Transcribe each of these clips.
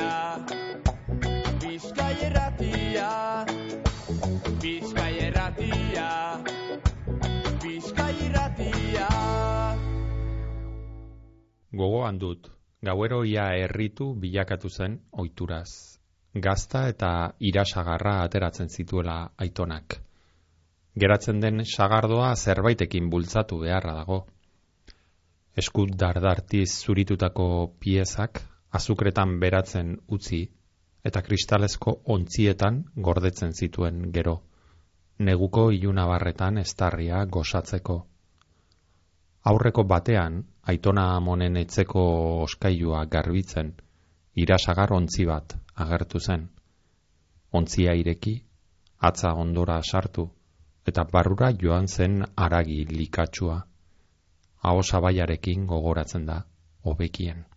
irratia Bizkai irratia Bizkai irratia Bizkai irratia Gogoan dut, gauero ia erritu bilakatu zen oituraz. Gazta eta irasagarra ateratzen zituela aitonak. Geratzen den sagardoa zerbaitekin bultzatu beharra dago. Eskut dardartiz zuritutako piezak azukretan beratzen utzi eta kristalezko ontzietan gordetzen zituen gero. Neguko ilunabarretan estarria gozatzeko. Aurreko batean, aitona amonen etzeko oskailua garbitzen, irasagar ontzi bat agertu zen. Ontzia ireki, atza ondora sartu, eta barrura joan zen aragi likatsua. Aho sabaiarekin gogoratzen da, hobekien.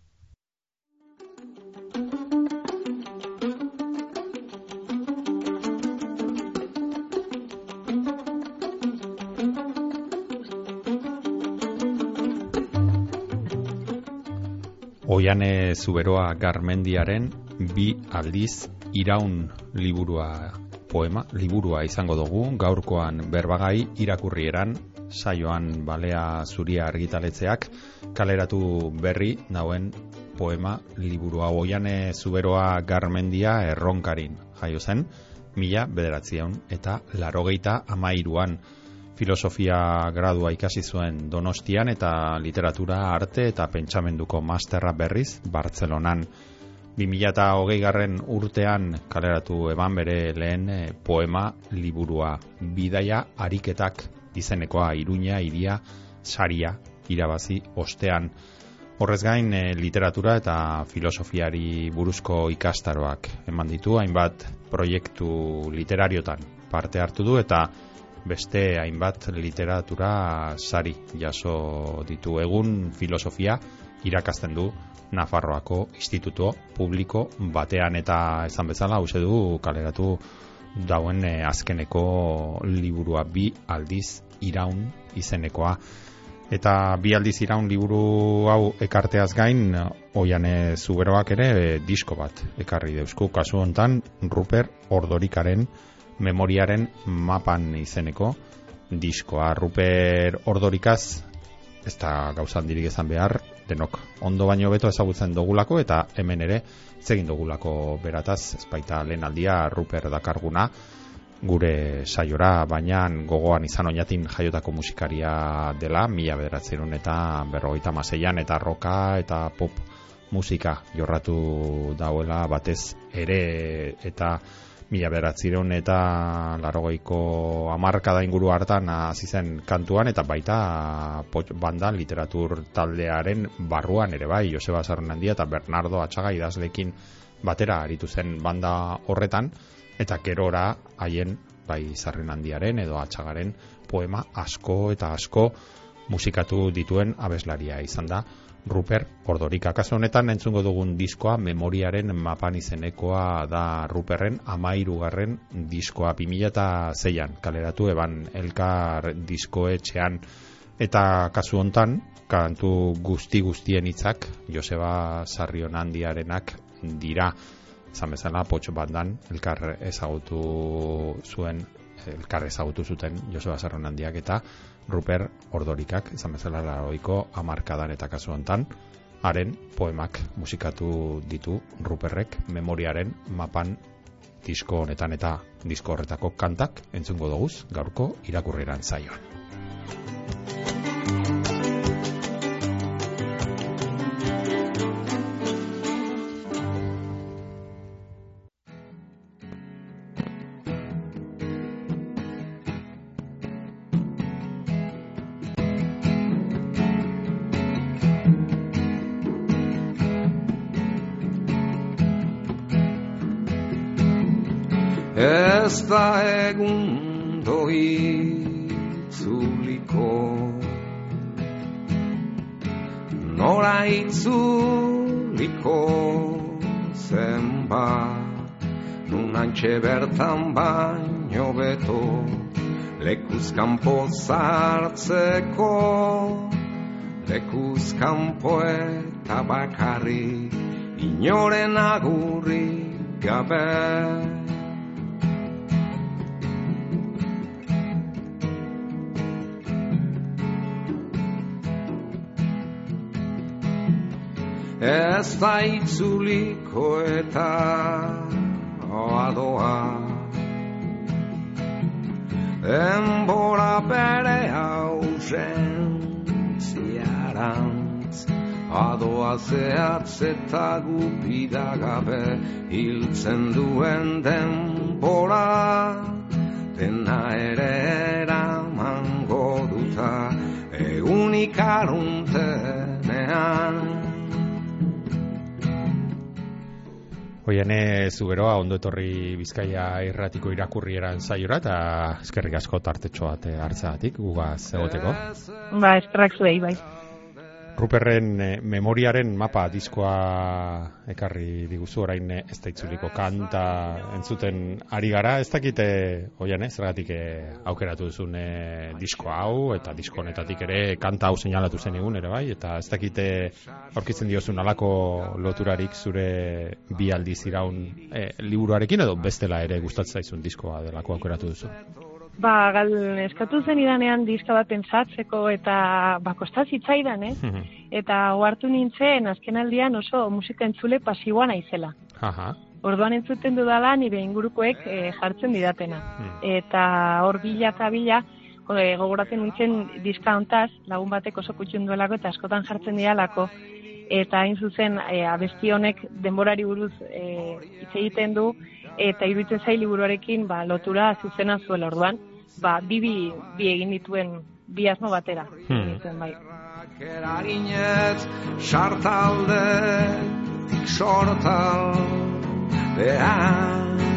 Oiane Zuberoa Garmendiaren bi aldiz iraun liburua poema, liburua izango dugu, gaurkoan berbagai irakurrieran, saioan balea zuria argitaletzeak, kaleratu berri nauen poema liburua Oiane Zuberoa Garmendia erronkarin jaio zen, mila bederatzion eta larogeita amairuan filosofia gradua ikasi zuen Donostian eta literatura arte eta pentsamenduko masterra berriz Bartzelonan. 2008 garren urtean kaleratu eban bere lehen eh, poema liburua bidaia ariketak izenekoa iruña iria saria irabazi ostean. Horrez gain eh, literatura eta filosofiari buruzko ikastaroak eman ditu hainbat proiektu literariotan parte hartu du eta beste hainbat literatura sari jaso ditu. Egun filosofia irakasten du Nafarroako instituto publiko batean. Eta esan bezala hause du kaleratu dauen eh, azkeneko liburua bi aldiz iraun izenekoa. Eta bi aldiz iraun liburu hau ekarteaz gain oiane zuberoak ere eh, disko bat ekarri deusku. Kasu hontan Ruper Ordorikaren memoriaren mapan izeneko diskoa. Ruper Ordorikaz ez da gauzan dirik ezan behar denok ondo baino beto ezagutzen dogulako eta hemen ere zegin dogulako berataz ez baita lehen aldia Ruper dakarguna gure saiora baina gogoan izan oinatin jaiotako musikaria dela mila bederatzen eta berrogeita maseian eta roka eta pop musika jorratu dauela batez ere eta mila beratzireun eta larogeiko amarka da inguru hartan hasi zen kantuan eta baita banda literatur taldearen barruan ere bai Joseba Sarnandia eta Bernardo Atxaga idazlekin batera aritu zen banda horretan eta gerora haien bai Sarnandiaren edo Atxagaren poema asko eta asko musikatu dituen abeslaria izan da Ruper Ordorika. Kaso honetan entzungo dugun diskoa memoriaren mapan izenekoa da Ruperren amairugarren diskoa 2006an kaleratu eban elkar diskoetxean. Eta kasu hontan kantu guzti guztien hitzak Joseba Sarrionandiarenak dira. Izan bezala potxo bandan elkar ezagutu zuen elkar ezagutu zuten Joseba Sarrionandiak eta Ruper Ordorikak, izan bezala laroiko amarkadan eta kasu hontan, haren poemak musikatu ditu Ruperrek memoriaren mapan disko honetan eta disko horretako kantak entzungo doguz gaurko irakurreran zaioan. Lekuzkanpo zartzeko Lekuzkanpo eta bakarrik inoren agurri gabe. Ez da itzuliko eta oadoa Enbora bere hausen ziarantz Adoa zehatz eta gupida gabe Hiltzen duen denbora Dena ere eraman goduta Egunik aruntenean Oiane zuberoa ondo etorri Bizkaia irratiko irakurrieran saiora eta eskerrik asko tartetxo bat hartzagatik gugaz egoteko. Ba, eskerrak zuei, bai. Ruperren eh, memoriaren mapa diskoa ekarri diguzu orain eh, ez da itzuliko kanta entzuten ari gara, ez dakite oian ez, zergatik eh, aukeratu duzun eh, disko hau eta disko honetatik ere kanta hau seinalatu zen egun ere bai, eta ez dakite aurkitzen diozun alako loturarik zure bi aldiz iraun eh, liburuarekin edo bestela ere gustatzen zaizun diskoa delako aukeratu duzu. Ba, gal, eskatu zen idanean diska bat pentsatzeko eta ba, kostaz zitzaidan, eh? Eta ohartu nintzen azkenaldian oso musika entzule pasiboa naizela. Aha. Orduan entzuten dudala nire ingurukoek eh, jartzen didatena. Eta hor bila eta bila eh, gogoratzen nintzen diska hontaz, lagun batek oso kutxun duelako eta askotan jartzen dialako. Eta hain zuzen eh, abesti honek denborari buruz eh, hitz egiten du eta iruditzen zai liburuarekin ba, lotura zuzena zuela orduan, ba, bi, bi, bi egin dituen bi asmo batera. Hmm. egin dituen, bai. Eraginez sartalde sortal behan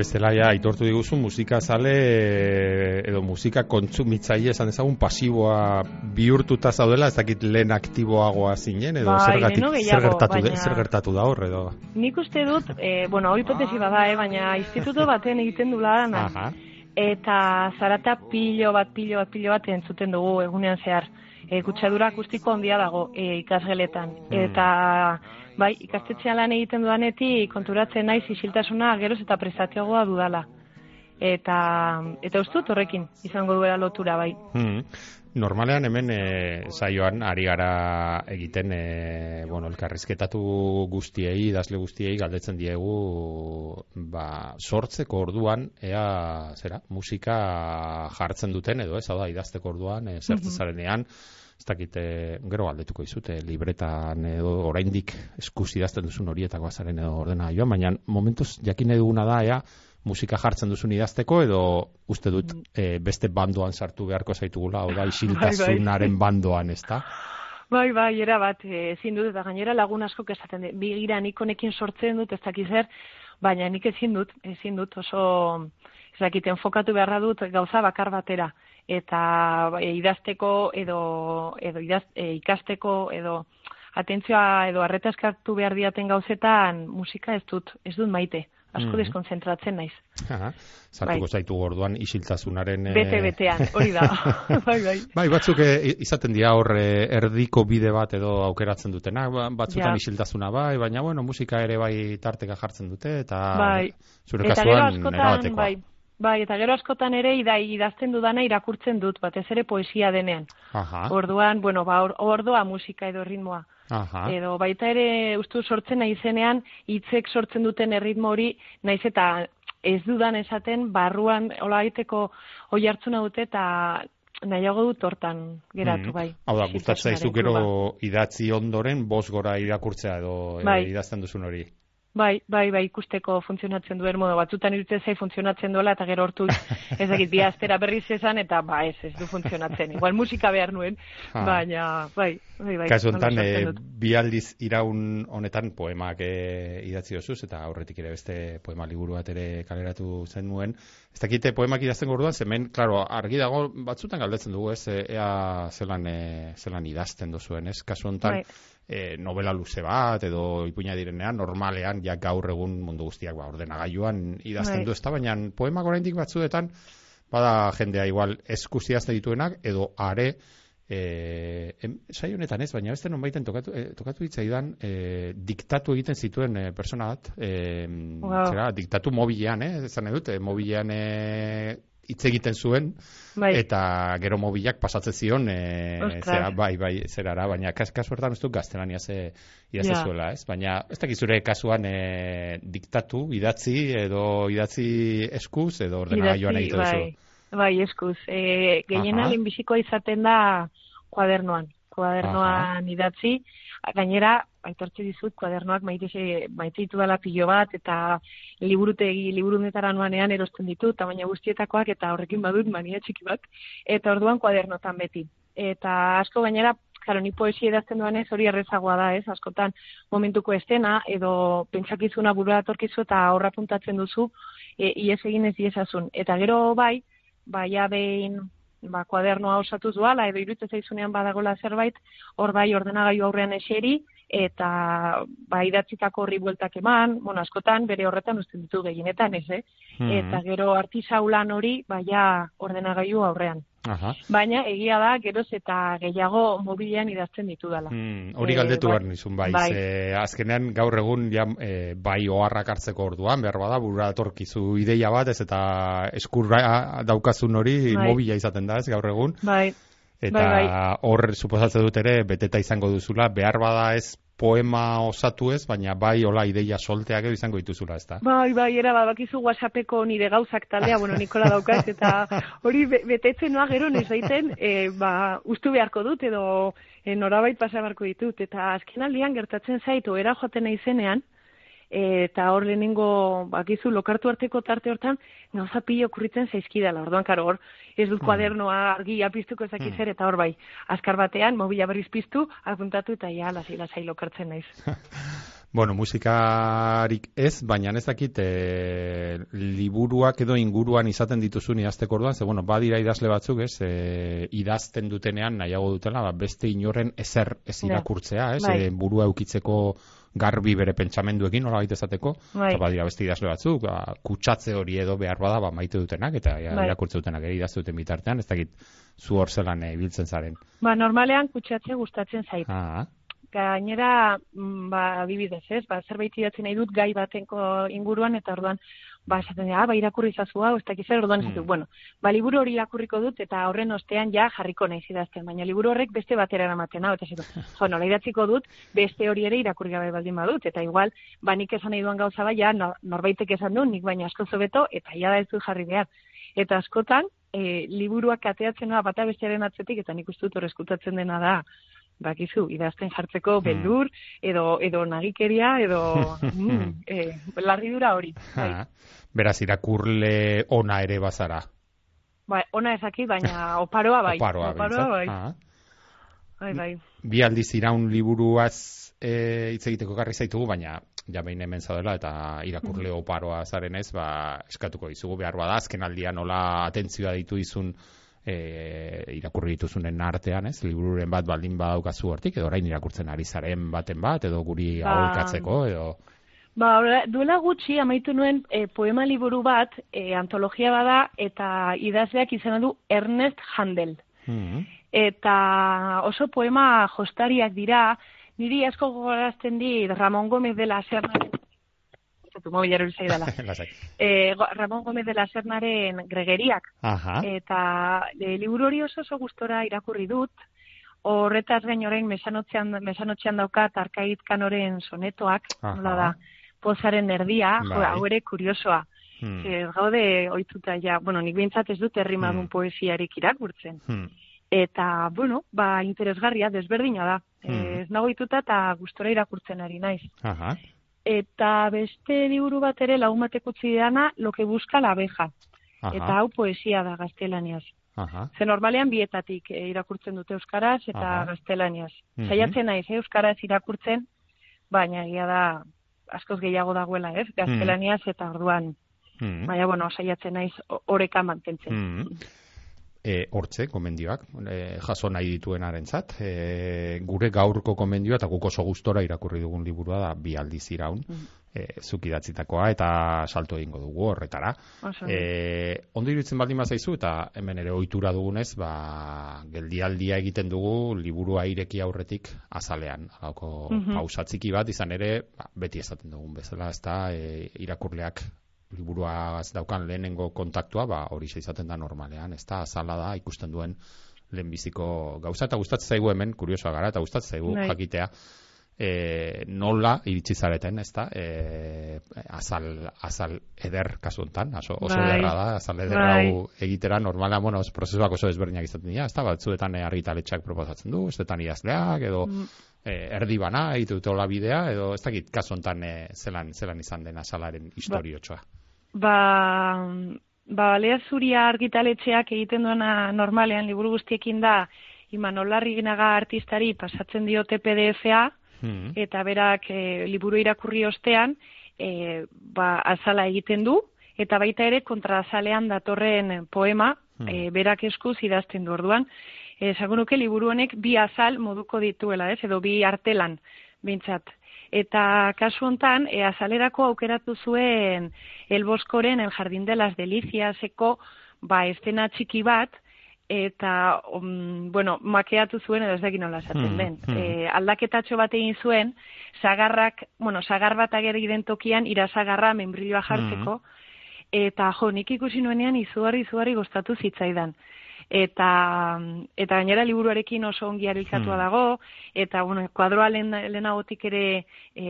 Bestela ja aitortu diguzu musika zale eh, edo musika kontsumitzaile esan ezagun pasiboa bihurtuta zaudela, ez dakit lehen aktiboagoa zinen edo Bai, zergatik zer gertatu baina- zer gertatu da hor edo. Nik uste dut, e, bueno, hau hipotesi bada, eh, baina instituto baten egiten du lana. Aha. Eta zarata pilo bat, pilo bat, pilo bat entzuten dugu egunean zehar. E, kutsadura akustiko handia dago e, ikasgeletan. Eta bai, ikastetxean lan egiten dudanetik konturatzen naiz isiltasuna geroz eta prestatiagoa dudala. Eta, eta ustut horrekin izango duela lotura bai. Hmm. Normalean hemen e, saioan ari gara egiten e, bueno, elkarrizketatu guztiei, idazle guztiei galdetzen diegu ba, sortzeko orduan ea zera, musika jartzen duten edo ez, hau da, idazteko orduan e, zertzen zarenean ez dakit, e, gero galdetuko izute, libretan edo oraindik eskuz idazten duzun horietako azaren edo ordena joan, baina momentuz jakin duguna da, ea, musika jartzen duzun idazteko edo uste dut e, beste bandoan sartu beharko zaitugula, hau da, isiltasunaren bandoan, ez da? Bai, bai, era bat, eh, ezin dut, eta gainera lagun askok esaten dut, bigira nik honekin sortzen dut, ez dakiz zer, baina nik ezin dut, ezin dut, oso, ez dakit, enfokatu beharra dut gauza bakar batera, eta e, idazteko edo, edo idaz, e, ikasteko edo atentzioa edo arreta eskartu behar diaten gauzetan musika ez dut, ez dut maite, asko Mhm. deskonzentratzen naiz. Aha, sartuko Bai. zaitu orduan isiltasunaren... eh, Bete-betean, hori da, bai, bai. Bai, batzuk eh, izaten dira hor eh, erdiko bide bat edo aukeratzen dutena, ba, batzutan Ja. isiltasuna bai, baina bueno, musika ere bai tarteka jartzen dute eta Bai. zure Eta gero kasuan askotan, erabatekoa. bai, bai, eta gero askotan ere idai idazten dudana irakurtzen dut, batez ere poesia denean. Aha, Orduan, bueno, ba, or- ordoa musika edo ritmoa. aha. Edo baita ere ustu sortzen naizenean hitzek sortzen duten erritmo hori naiz eta ez dudan esaten barruan hola egiteko oi hartzuna dute eta nahiago dut hortan geratu Mhm. bai. Hau da, gustatzen zaizu gero idatzi ondoren bos gora irakurtzea edo Bai. idazten duzun hori. Bai, bai, bai, ikusteko funtzionatzen duen modu. Batzutan iruditzen zai funtzionatzen duela eta gero hortu ez dakit bi astera berriz esan eta ba ez, ez du funtzionatzen. Igual musika behar nuen, Ah. baina bai, bai, bai. Kasu honetan, sortzen eh, dut. bi aldiz iraun honetan poemak eh, idatzi dozuz, eta aurretik ere beste poema liburu bat ere kaleratu zen nuen. Ez dakite poemak idazten orduan, zemen, klaro, argi dago, batzutan galdetzen dugu, ez, eh, ea zelan, eh, zelan idazten duzuen, ez? Kasu honetan, Bai. Eh, novela luze bat, edo ipuina direnean, normalean, ja gaur egun mundu guztiak, ba, ordenagailuan idazten Bai. du, ez da, baina poemak oraindik batzuetan, bada jendea igual eskuziazte dituenak, edo are, e, em, sai honetan ez, baina beste non baiten tokatu, e, tokatu ditzaidan, e, diktatu egiten zituen e, persona bat, e, Wow. zera, diktatu mobilean, eh, nahi dut, e, mobilean e, hitz egiten zuen, Bai. eta gero mobilak pasatzen zion, e, zera, bai, bai, zerara, baina kas, kasu hortan ez du gaztelania ze Ja. zuela, ez? Baina ez dakit zure kasuan e, diktatu, idatzi, edo idatzi eskuz, edo ordenagailuan egiten duzu. bai, bai, eskuz. E, gehiena Aha. lehenbizikoa izaten da kuadernoan. Kuadernoan idatzi. Gainera, aitortze dizut, kuadernoak maite ditu dela pilo bat, eta liburutegi, liburunetara nuanean erosten ditut, tamaina guztietakoak, eta horrekin badut mania txiki bat, eta orduan kuadernotan beti. Eta asko gainera, Claro, ni poesia idazten duanez hori errezagoa da, ez? Askotan momentuko estena edo pentsakizuna burua datorkizu eta horra puntatzen duzu, e, ies egin ez diezasun. Eta gero bai, baia behin ba, kuadernoa osatu zuala, edo iruditzen zaizunean badagola zerbait, hor bai ordenagailu aurrean eseri, eta ba, idatzitako horri bueltak eman, bueno, askotan bere horretan uzten ditu gehienetan, ez, eh? Mhm. Eta gero artisaulan hori, baia ordenagailu aurrean. Aha. Baina egia da, geroz eta gehiago mobilean idazten ditudala. Mm, hori galdetu bai. behar nizun, bai. Bai. Ze, azkenean gaur egun ja, e, bai oharrak hartzeko orduan, behar bada, burra datorkizu ideia bat, ez eta eskurra daukazun hori Bai. mobila izaten da, ez gaur egun. Bai, Eta Bai, bai. hor suposatzen dut ere beteta izango duzula, behar bada ez poema osatu ez, baina bai hola ideia solteak edo izango dituzula, ez da? Bai, bai, era bakizu WhatsAppeko nire gauzak taldea, bueno, Nikola daukat, eta hori be betetzen noa gero noiz baiten, e, ba, ustu beharko dut, edo e, norabait pasa beharko ditut, eta azken aldian gertatzen zaitu, era joaten naizenean, eta hor lehenengo, bakizu, lokartu arteko tarte hortan, gauza pilo okurritzen zaizkidala, orduan, karo, hor, ez dut kuadernoa argia piztuko ezak zer, eta hor bai, azkar batean, mobila berriz piztu, apuntatu, eta ja, lasai, lasai lokartzen naiz. Bueno, musikarik ez, baina ez dakit e, liburuak edo inguruan izaten dituzun idazteko orduan, ze bueno, badira idazle batzuk, ez, e, idazten dutenean nahiago dutela, ba, beste inoren ezer ez Ja. irakurtzea, ez, Bai. e, burua eukitzeko garbi bere pentsamenduekin nola baita esateko, Bai. eta badira beste idazle batzuk, ba, kutsatze hori edo behar bada, ba, maite dutenak, eta ja, Bai. irakurtze dutenak ere idazte duten bitartean, ez dakit zu hor zelan e, ibiltzen zaren. Ba, normalean kutsatze gustatzen zait. Ah, gainera, mm, ba, adibidez, ez, ba, zerbait idatzi nahi dut gai batenko inguruan, eta orduan, ba, esaten dira, ah, ba, irakurri zazu hau, ez dakiz zer, orduan Mm. bueno, ba, liburu hori irakurriko dut, eta horren ostean ja jarriko naiz idazten, baina liburu horrek beste batera eramaten hau, eta esatu, jo, nola idatziko dut, beste hori ere irakurri gabe baldin badut, eta igual, ba, nik esan nahi duan gauza bai, ja, nor- norbaitek esan du, nik baina asko zobeto, eta ja da ez du jarri behar. Eta askotan, e, liburuak ateatzen noa bata bestearen atzetik, eta nik uste dut hor eskutatzen dena da, bakizu, idazten jartzeko beldur, edo, edo nagikeria, edo mm, e, larridura hori. Bai. Beraz, irakurle ona ere bazara. Ba, ona ezaki, baina oparoa bai. Oparoa, behintzat. bai. Bai, bai. bi aldiz iraun liburuaz e, hitz egiteko garri zaitugu, baina ja behin hemen zaudela eta irakurle oparoa zaren ez, ba, eskatuko dizugu behar bada, azken aldian nola atentzioa ditu izun e, irakurri dituzunen artean, ez, libururen bat baldin badaukazu hortik, edo orain irakurtzen ari zaren baten bat, edo guri Ba- aholkatzeko, edo... Ba, ora- duela gutxi amaitu nuen e, poema liburu bat, e, antologia bada, eta idazleak izena du Ernest Handel. Mm Eta oso poema jostariak dira, niri asko gogorazten dit Ramon Gómez de la Sernaren, tu mobilero zaidala. Lasai. E, Ramon Gómez de la Sernaren gregeriak. Aha. Eta e, liburu hori oso oso gustora irakurri dut, horretaz gain orain mesanotzean, mesanotzean daukat arkait kanoren sonetoak, Aha. nola da, pozaren erdia, Bai. hau ere kuriosoa. Hmm. Ez gaude ohituta ja, bueno, nik behintzat ez dut herrimadun Hmm. poesiarik irakurtzen. Hmm. Eta, bueno, ba, interesgarria, desberdina da. Hmm. Ez nago ohituta eta gustora irakurtzen ari naiz. Aha. Eta beste liburu bat ere lagun batek utzi dana, lo que busca la abeja. Aha. Eta hau poesia da gaztelaniaz. Aha. Ze normalean bietatik e, irakurtzen dute euskaraz eta Aha. gaztelaniaz. Mhm. Saiatzen naiz eh, euskaraz irakurtzen, baina egia da askoz gehiago dagoela, ez? Gaztelaniaz eta orduan, Hmm. baina bueno, saiatzen naiz oreka mantentzen. Mm. E, hortze, komendioak, e, jaso nahi dituen arentzat. E, gure gaurko komendioa, eta guk oso gustora irakurri dugun liburua da, bi aldiz iraun, mm. e, zuk idatzitakoa, eta salto egingo dugu horretara. E, ondo iruditzen baldin bazaizu, eta hemen ere ohitura dugunez, ba, geldialdia egiten dugu, liburua ireki aurretik azalean. Hauko mm -hmm. pausatziki bat, izan ere, ba, beti esaten dugun bezala, ez da, e, irakurleak liburua daukan lehenengo kontaktua, ba, hori izaten da normalean, ez da, azala da, ikusten duen lehenbiziko gauza, eta gustatzen zaigu hemen, kuriosoa gara, eta gustatzen zaigu Nei. jakitea, e, nola iritsi zareten, ez da, e, azal, azal eder kasu enten, oso, oso bai. ederra da, azal eder bai. hau egitera, normala, bueno, prozesuak oso ezberdinak izaten dira, ez da, batzuetan argitaletxak proposatzen du, ez detan idazleak, edo, mm. e, erdi bana, egite bidea, edo ez dakit kasu enten e, zelan, zelan izan den azalaren ba. historiotxoa. Ba ba, ba balea zuria argitaletxeak egiten duena normalean liburu guztiekin da Imanol Larriginaga artistari pasatzen diote PDF-a hmm. eta berak e, liburu irakurri ostean e, ba, azala egiten du eta baita ere kontraazalean datorren poema hmm. e, berak eskuz idazten du orduan. Esagun nuke liburu honek bi azal moduko dituela, ez? Edo bi artelan, bintzat eta kasu hontan e, azalerako aukeratu zuen El Boskoren El Jardín de las Deliciaseko ba estena txiki bat eta um, bueno, makeatu zuen edo ez dakit nola esaten hmm, den. Hmm. E, aldaketatxo bat egin zuen, sagarrak, bueno, sagar bat ageri den tokian, irasagarra membrilloa jartzeko, hmm. eta jo, nik ikusi nuenean izugarri izugarri gustatu zitzaidan eta eta gainera liburuarekin oso ongi arilkatua hmm. dago eta bueno kuadroa lehenagotik ere e,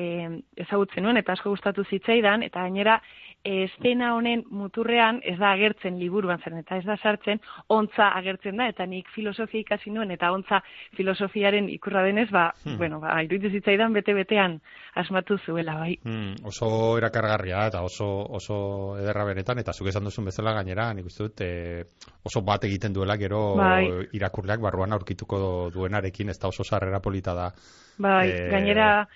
ezagutzen nuen eta asko gustatu zitzaidan eta gainera estena honen muturrean ez da agertzen liburuan zen eta ez da sartzen ontza agertzen da eta nik filosofia ikasi nuen eta ontza filosofiaren ikurra denez ba hmm. bueno ba iruditu zitzaidan bete betean asmatu zuela bai hmm, oso erakargarria eta oso oso ederra benetan eta zuk esan duzun bezala gainera nik uste dut e, oso bat egiten duela gero bai. irakurleak barruan aurkituko duenarekin ez da oso sarrera polita da bai e, gainera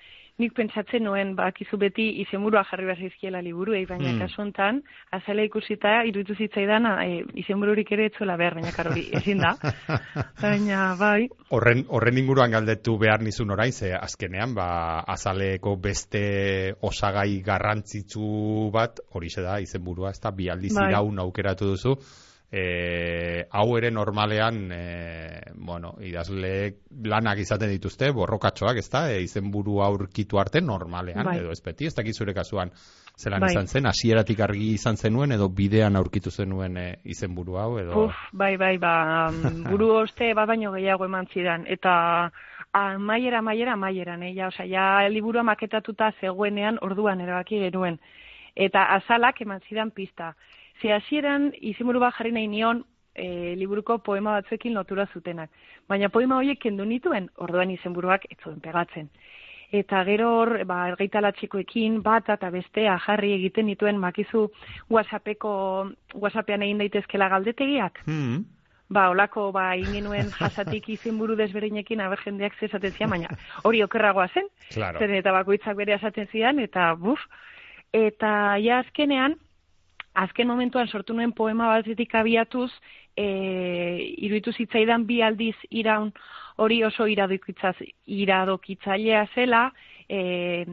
nik pentsatzen nuen bakizu beti izenburua jarri behar zizkiela liburu, baina hmm. kasu hontan, azala ikusita iruditu zitzaidan e, izenbururik ere etzuela behar, baina karori, ezin da. baina, bai. Horren, horren inguruan galdetu behar nizun orain, ze azkenean, ba, azaleko beste osagai garrantzitsu bat, hori da izenburua, ez da, bi aldiz bai. iraun aukeratu duzu, e, hau ere normalean e, bueno, idazle lanak izaten dituzte, borrokatxoak, ez da, e, izenburu aurkitu arte normalean, bai. edo ez beti, ez dakit zure kasuan zelan bai. izan zen, hasieratik argi izan zenuen, edo bidean aurkitu zenuen e, izenburu hau, edo... Uf, bai, bai, ba, buru oste bat baino gehiago eman zidan, eta maiera, maiera, maieran, eh, ja, oza, ja, liburua maketatuta zegoenean orduan erabaki genuen. Eta azalak eman zidan pista. Ze hasieran izimuru bat jarri nahi nion e, liburuko poema batzuekin lotura zutenak. Baina poema horiek kendu nituen, orduan izenburuak ez zuen pegatzen. Eta gero hor, ba, ergaitalatxikoekin bat eta bestea jarri egiten nituen makizu WhatsAppeko, WhatsAppean egin daitezkela galdetegiak. Hmm. Ba, olako, ba, ingenuen jasatik izenburu desberdinekin aber jendeak zezaten zian, baina hori okerragoa zen. Claro. Zer, eta bakoitzak bere asaten zian, eta buf. Eta ja azkenean, azken momentuan sortu nuen poema batetik abiatuz, e, iruditu zitzaidan bi aldiz iraun hori oso iradokitzailea zela, e,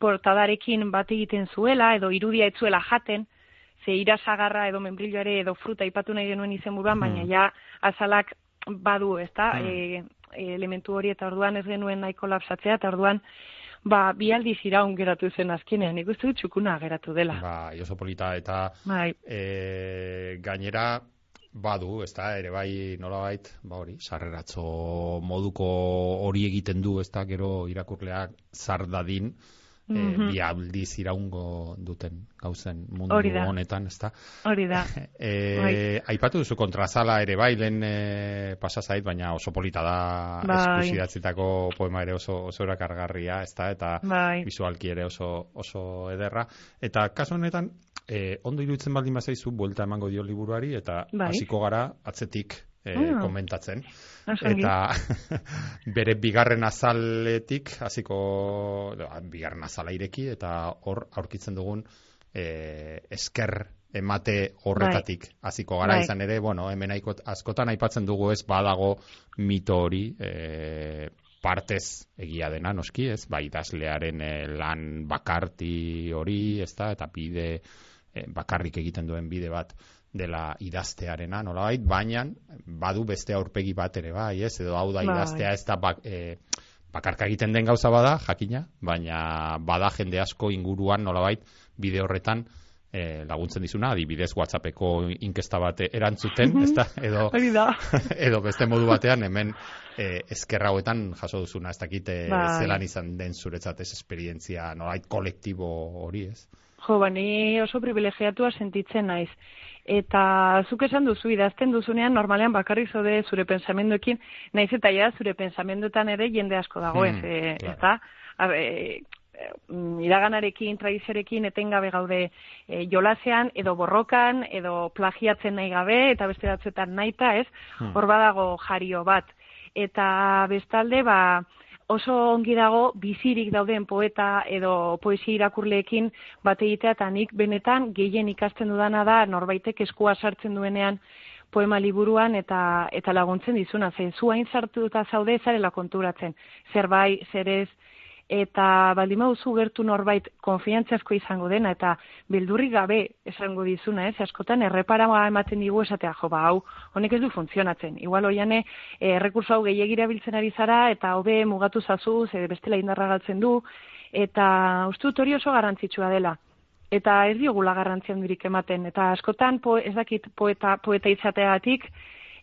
portadarekin bat egiten zuela, edo irudia etzuela jaten, ze irasagarra edo membrilloare edo fruta ipatu nahi genuen izenburuan, baina hmm. ja azalak badu, ezta, hmm. e, elementu hori eta orduan ez genuen nahiko lapsatzea, eta orduan ba, bi aldiz iraun geratu zen azkenean, nik uste dut txukuna geratu dela. Ba, joso polita, eta bai. e, gainera, badu, ez da, ere bai, nola bait, ba hori, sarreratzo moduko hori egiten du, ez da, gero irakurleak zardadin, mm -hmm. bi aldiz iraungo duten gauzen mundu honetan, ez da? Hori da. e, Aipatu duzu kontrazala ere bai, lehen e, pasazait, baina oso polita da bai. eskusidatzitako poema ere oso, oso erakargarria, ez da? Eta bai. visualki ere oso, oso ederra. Eta kasu honetan, e, ondo iruditzen baldin bazaizu, buelta emango dio liburuari, eta bai. hasiko gara atzetik e, ah. komentatzen. Eta bere bigarren azaletik, hasiko bigarren azala ireki, eta hor aurkitzen dugun e, esker emate horretatik hasiko gara Bai. izan ere, bueno, hemen aiko- askotan aipatzen dugu ez badago mito hori, e, partez egia dena noski, ez? Bai, idazlearen eh, lan bakarti hori, ez da, eta bide eh, bakarrik egiten duen bide bat dela idaztearena, nolabait, baina badu beste aurpegi bat ere, bai, ez? Edo hau da Bai. idaztea ez da bak, eh, bakarka egiten den gauza bada, jakina, baina bada jende asko inguruan nolabait bide horretan eh, laguntzen dizuna, adibidez WhatsAppeko inkesta bat erantzuten, ezta? Edo edo beste modu batean hemen eh, ezkerra hauetan jaso duzuna, ez dakit Bai. zelan izan den zuretzat ez esperientzia, nolait kolektibo hori, ez? Jo, ba, ni oso privilegiatua sentitzen naiz. Eta zuk esan duzu, idazten duzunean, normalean bakarrik zaude zure pensamenduekin, naiz eta ja zure pensamenduetan ere jende asko dago, ez, Hmm, e, claro. ezta? A, e, mm, iraganarekin, tradizioarekin etengabe gaude e, jolasean, edo borrokan, edo plagiatzen nahi gabe, eta beste batzuetan nahita, ez? Hmm. Hor badago jario bat. Eta bestalde, ba, oso ongi dago bizirik dauden poeta edo poesia irakurleekin bat egitea eta nik benetan gehien ikasten dudana da norbaitek eskua sartzen duenean poema liburuan eta eta laguntzen dizuna. Zen zu hain sartuta zaude zarela konturatzen. Zer bai zer ez eta baldin baduzu gertu norbait konfiantzazko izango dena eta beldurrik gabe esango dizuna, ez? Askotan errepara ematen digu esatea, jo, ba, hau, honek ez du funtzionatzen. Igual hoiane eh, errekurso hau gehiagira biltzen ari zara eta hobe mugatu zazu, ze bestela indarra galtzen du eta uste dut hori oso garrantzitsua dela. Eta ez diogula garrantzia handirik ematen eta askotan po, ez dakit poeta poeta izateagatik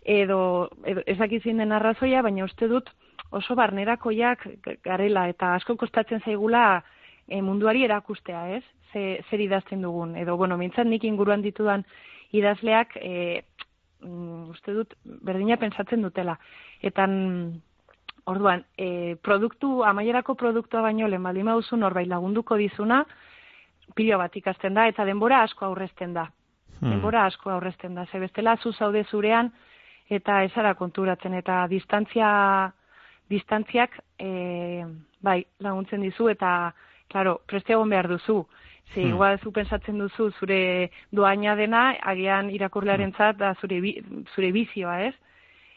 edo, edo ez dakit zein arrazoia, baina uste dut oso barnerakoiak garela eta asko kostatzen zaigula e, munduari erakustea, ez? Ze, zer idazten dugun. Edo, bueno, mintzat nik inguruan ditudan idazleak, e, mm, uste dut, berdina pensatzen dutela. Eta, mm, orduan, e, produktu, amaierako produktua baino, lehen baldin baduzu norbait lagunduko dizuna, pilo bat ikasten da, eta denbora asko aurrezten da. Hmm. Denbora asko aurrezten da. Ze bestela zu zaude zurean, eta ezara konturatzen, eta distantzia distantziak e, bai, laguntzen dizu eta claro, preste egon behar duzu. Ze Hmm. igual zu pensatzen duzu zure doaina dena agian irakurlearentzat da zure bi, zure bizioa, ez?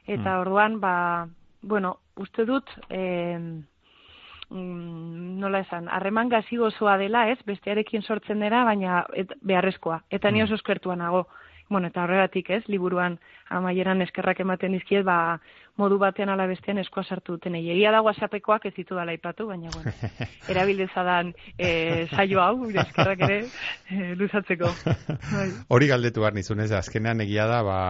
Eta Hmm. orduan ba, bueno, uste dut eh mm, nola esan, harreman gazi gozoa dela, ez? Bestearekin sortzen dela, baina et, beharrezkoa. Eta ni Hmm. oso eskertua nago. Bueno, eta horregatik, ez? Liburuan amaieran eskerrak ematen dizkiet, ba, modu batean ala bestean eskoa sartu duten. Egia da WhatsAppekoak ez ditu dala ipatu, baina, bueno, erabildezadan e, saio hau, eskerrak ere, e, luzatzeko. Bai. Hori galdetu behar nizun, ez, azkenean egia da, ba,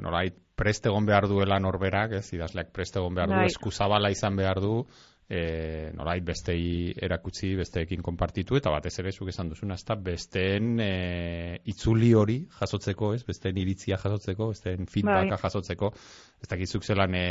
nolait, prest egon behar duela norberak, ez, idazleak prest egon behar du, Bai. eskuzabala izan behar du, e, nolait, bestei erakutsi, besteekin konpartitu, eta batez ere zuk esan duzuna, ez da, besteen e, itzuli hori jasotzeko, ez, besteen iritzia jasotzeko, besteen feedbacka Bai. jasotzeko, ez dakizuk zelan e,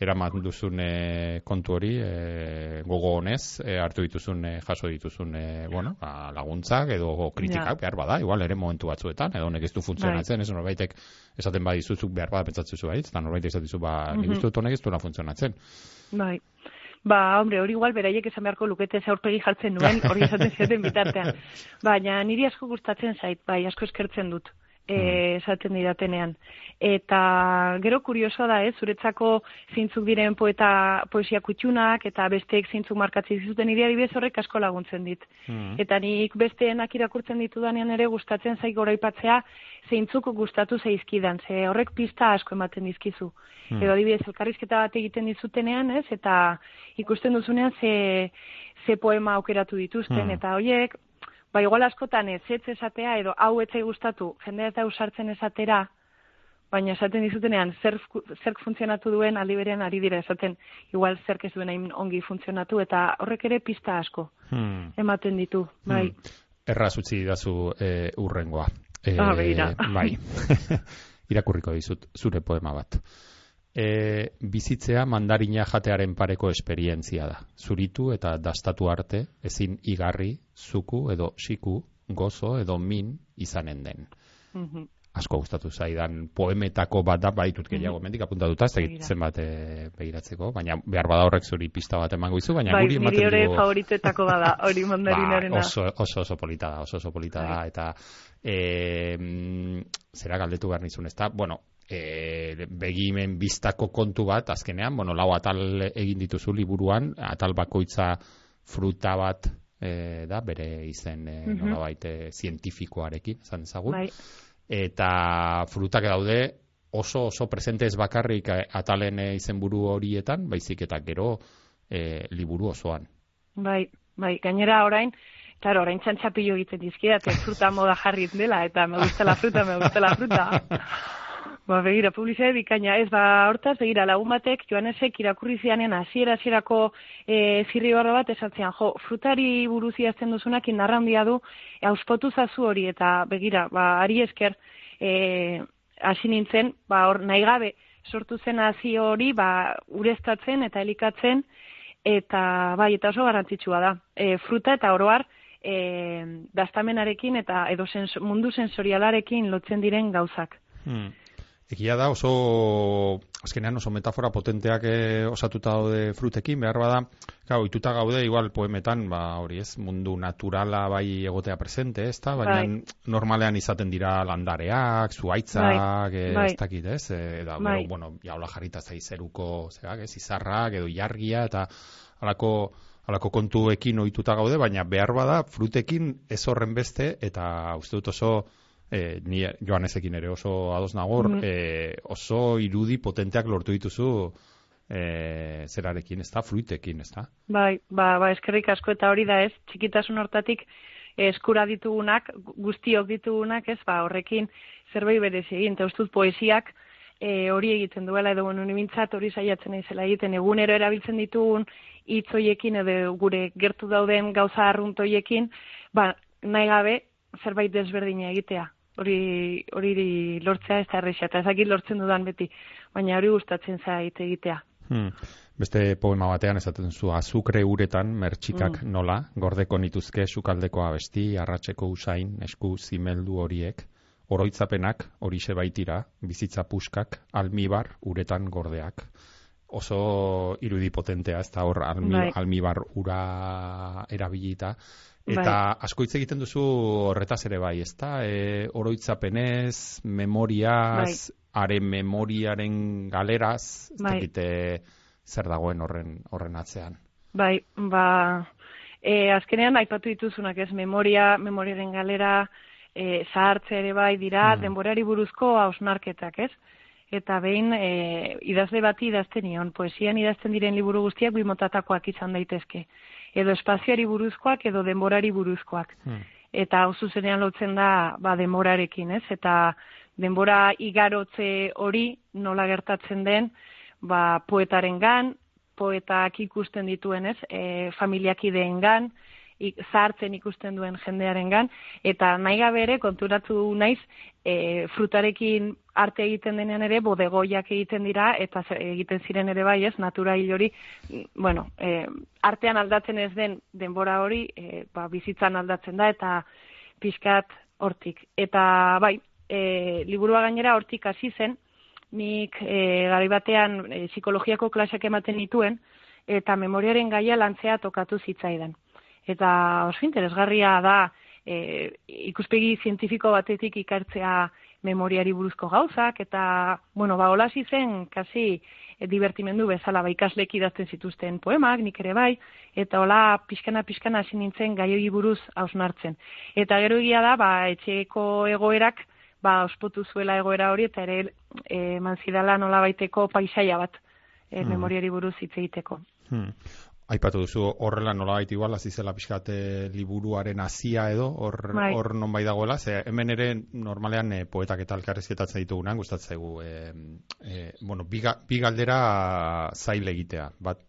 eraman duzun e, kontu hori, e, gogo honez, e, hartu dituzun, e, jaso dituzun, e, bueno, ba, laguntzak edo kritikak, Ja. behar bada, igual ere momentu batzuetan, edo honek ez du funtzionatzen, ez norbaitek esaten badizuzuk behar bada pentsatzen zu bait, eta norbaitek esaten dizu, ba, nik Mhm. uste dut honek ez duela funtzionatzen. Bai. Ba, hombre, hori igual beraiek esan beharko lukete aurpegi jartzen nuen, hori esaten zioten bitartean. Baina niri asko gustatzen zait, bai, asko eskertzen dut. Eh, esaten didatenean. Eta gero kuriosoa da, ez, zuretzako zeintzuk diren poeta poesia kutxunak eta besteek zeintzuk markatzen zuten nire adibidez horrek asko laguntzen dit. Mm. Eta nik besteenak irakurtzen ditudanean ere gustatzen zaik goraipatzea zeintzuk gustatu zaizkidan, ze horrek pista asko ematen dizkizu. Hmm. Edo adibidez elkarrizketa bat egiten dizutenean, ez? Eta ikusten duzunean ze, ze poema aukeratu dituzten Hmm. eta hoiek ba igual askotan ez ez esatea edo hau etzai gustatu, jende eta usartzen esatera, baina esaten dizutenean zer zerk funtzionatu duen aldi berean ari dira esaten igual zerk ez duen hain ongi funtzionatu eta horrek ere pista asko Hmm. ematen ditu, bai. Erraz utzi dazu e, urrengoa. E, Ah, begira. Bai. Irakurriko dizut zure poema bat. E, bizitzea mandarina jatearen pareko esperientzia da. Zuritu eta dastatu arte, ezin igarri, zuku edo siku, gozo edo min izanen den. Mhm. asko gustatu zaidan poemetako bat da baitut Mhm. gehiago mendik apuntatuta ez dakit zenbat e, begiratzeko baina behar bada horrek zuri pista bat emango izu baina bai, guri ematen ere du favoritoetako bada, hori mandarinarena. Ba, oso, oso oso polita da, oso oso polita da, Bai. eta e, mm, zera galdetu behar nizun, ezta? Bueno, e, begimen biztako kontu bat, azkenean, bueno, lau atal egin dituzu liburuan, atal bakoitza fruta bat e, da, bere izen e, Mhm. nolabait e, zientifikoarekin, esan ezagun. Bai, Eta frutak daude oso oso presente ez bakarrik eh, atalen izenburu horietan, baizik eta gero e, liburu osoan. bai, bai, gainera orain, Claro, orain txantxapillo egiten dizkidate, fruta moda jarri dela, eta me gusta la fruta, me gusta la fruta. Ba, begira, publizitate bikaina, ez ba, hortaz, begira, lagun batek, Joanesek irakurri zianen hasiera hasierako e, zirri bat esatzean, jo, frutari buruz idazten duzunak indarra handia du, auspotu zazu hori, eta begira, ba, ari esker, e, hasi nintzen, ba, hor, nahi gabe, sortu zen hasi hori, ba, ureztatzen eta elikatzen, eta bai, eta oso garrantzitsua da. E, fruta eta oroar, e, dastamenarekin eta edo sens mundu sensorialarekin lotzen diren gauzak. Hmm. Egia da oso, azkenean oso metafora potenteak eh, osatuta daude frutekin, behar bada, Claro, ituta gaude, igual poemetan, ba, hori ez, mundu naturala bai egotea presente, ez da? Baina Bai. normalean izaten dira landareak, zuaitzak, eh, bai. ez dakit, ez? Eh, eta, Bai. gero, bueno, jaula jarrita zaizeruko, zerak, ez, izarrak, edo jargia, eta halako halako kontuekin ohituta gaude, baina behar bada frutekin ez horren beste, eta uste dut oso, eh, ni joanezekin ere oso ados nagor, Mhm. eh, oso irudi potenteak lortu dituzu eh, zerarekin, ez da, fruitekin, ez da? Bai, ba, ba, eskerrik asko. Eta hori da ez, txikitasun hortatik eskura ditugunak, gu- guztiok ditugunak, ez, ba, horrekin zerbait berezi egin, eta ustut poesiak e, hori egiten duela, edo bueno, nimintzat hori saiatzen naizela egiten, egunero erabiltzen ditugun hitz hoiekin, edo gure gertu dauden gauza arruntoiekin, ba, nahi gabe zerbait desberdina egitea. Hori, hori lortzea ez da errexea, eta ezakit lortzen dudan beti, baina hori gustatzen zait egitea. Hmm. Beste poema batean esaten zu azukre uretan mertxikak Mm. nola, gordeko nituzke sukaldeko abesti, arratseko usain, esku zimeldu horiek, oroitzapenak horixe baitira, bizitza puskak, almibar uretan gordeak. Oso irudi potentea, ez da hor almi, Bai. almibar ura erabilita. Eta asko hitz egiten duzu horretaz ere bai, ezta? E, oroitzapenez, memoriaz, haren memoriaren galeraz, ez Bai. dakite zer dagoen horren horren atzean. Bai, ba, e, azkenean aipatu dituzunak ez, memoria, memoriaren galera, e, zahartze ere bai dira, Mm. denborari buruzko hausnarketak, ez? Eta behin, e, idazle bati idazten nion, poesian idazten diren liburu guztiak bi motatakoak izan daitezke. Edo espazioari buruzkoak, edo denborari buruzkoak. Hmm. Eta hau zuzenean lotzen da, ba, denborarekin, ez? Eta denbora igarotze hori nola gertatzen den, ba, poetaren gan, poetak ikusten dituen, ez? E, familiakideen gan, ik, zahartzen ikusten duen jendearen gan, eta nahi gabe ere konturatu naiz, e, frutarekin arte egiten denean ere, bodegoiak egiten dira, eta egiten ziren ere bai, ez, natura hil hori, mm, bueno, e, artean aldatzen ez den denbora hori, e, ba, bizitzan aldatzen da, eta pixkat hortik. Eta bai, e, liburua gainera hortik hasi zen, nik e, garai batean e, psikologiako klaseak ematen nituen, eta memoriaren gaia lantzea tokatu zitzaidan. Eta oso interesgarria da e, ikuspegi zientifiko batetik ikartzea memoriari buruzko gauzak, eta, bueno, ba, hola zen, kasi, e, divertimendu bezala, ba, ikaslek idazten zituzten poemak, nik ere bai, eta hola pixkana pixkana hasi nintzen gai hori buruz hausnartzen. Eta gero egia da, ba, etxeko egoerak, ba, ospotu zuela egoera hori, eta ere e, eman zidala nola baiteko paisaia bat, e, Mm. memoriari buruz hitz egiteko. Hmm. Aipatu duzu horrela nolabait igual hasi zela pixkat eh, liburuaren hasia edo hor Bai. hor nonbait dagoela, ze hemen ere normalean eh, poetak eta elkarrizketatzen ditugunan gustatzen zaigu eh, eh, bueno, bi, bi galdera zail egitea. Bat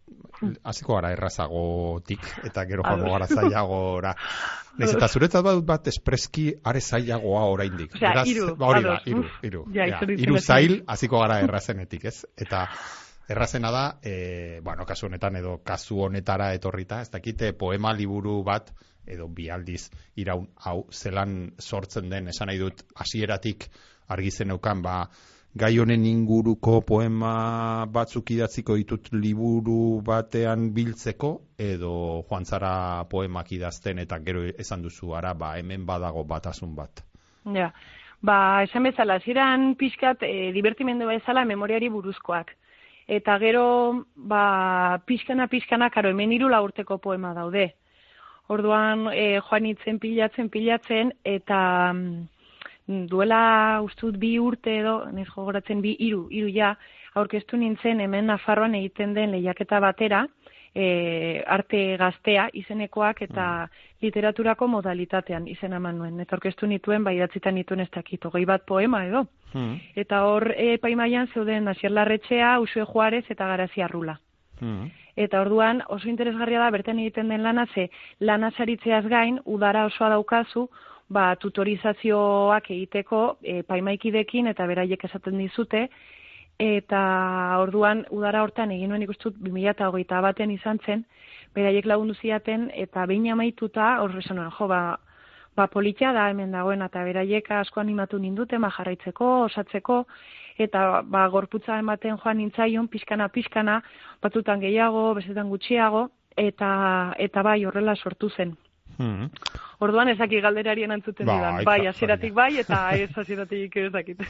hasiko gara errazagotik eta gero joango gara zailagora. Naiz eta zuretzat badut bat espreski are zailagoa oraindik. Beraz, ba hori da, hiru, hiru. ja, hiru zail hasiko gara errazenetik, ez? Eta errazena da, e, bueno, kasu honetan edo kasu honetara etorrita, ez dakite poema liburu bat edo bi aldiz iraun hau zelan sortzen den esan nahi dut hasieratik argi zeneukan, ba, gai honen inguruko poema batzuk idatziko ditut liburu batean biltzeko, edo joan zara poemak idazten eta gero esan duzu, ara, ba, hemen badago batasun bat. Ja, ba, esan bezala, ziren pixkat e, divertimendu bezala memoriari buruzkoak. Eta gero, ba, pixkana, pixkana, karo, hemen irula urteko poema daude. Orduan, e, joan itzen pilatzen, pilatzen, eta mm, duela ustut bi urte edo, nes jogoratzen bi iru, iru ja, aurkeztu nintzen hemen Nafarroan egiten den lehiaketa batera, e, arte gaztea izenekoak eta literaturako modalitatean izen eman nuen. Eta orkestu nituen, bai datzitan nituen ez dakit, hogei bat poema edo. Hmm. Eta hor e, paimaian zeuden Asier Larretxea, Usue Juarez eta Garazia Rula. Hmm. Eta orduan oso interesgarria da bertan egiten den lana ze lana saritzeaz gain udara osoa daukazu ba tutorizazioak egiteko e, paimaikidekin eta beraiek esaten dizute eta orduan udara hortan egin nuen ikustut 2008 baten izan zen, beraiek lagundu ziaten, eta behin amaituta, horre nuen, jo, ba, ba politia da hemen dagoen, eta beraiek asko animatu nindute, ma jarraitzeko, osatzeko, eta ba, gorputza ematen joan nintzaion, pixkana, pixkana, batutan gehiago, bezetan gutxiago, eta, eta bai horrela sortu zen. Hmm. Orduan ezaki galderarien antzuten Bai, didan. Bai, ka- hasieratik bai, eta ez hasieratik ez dakit.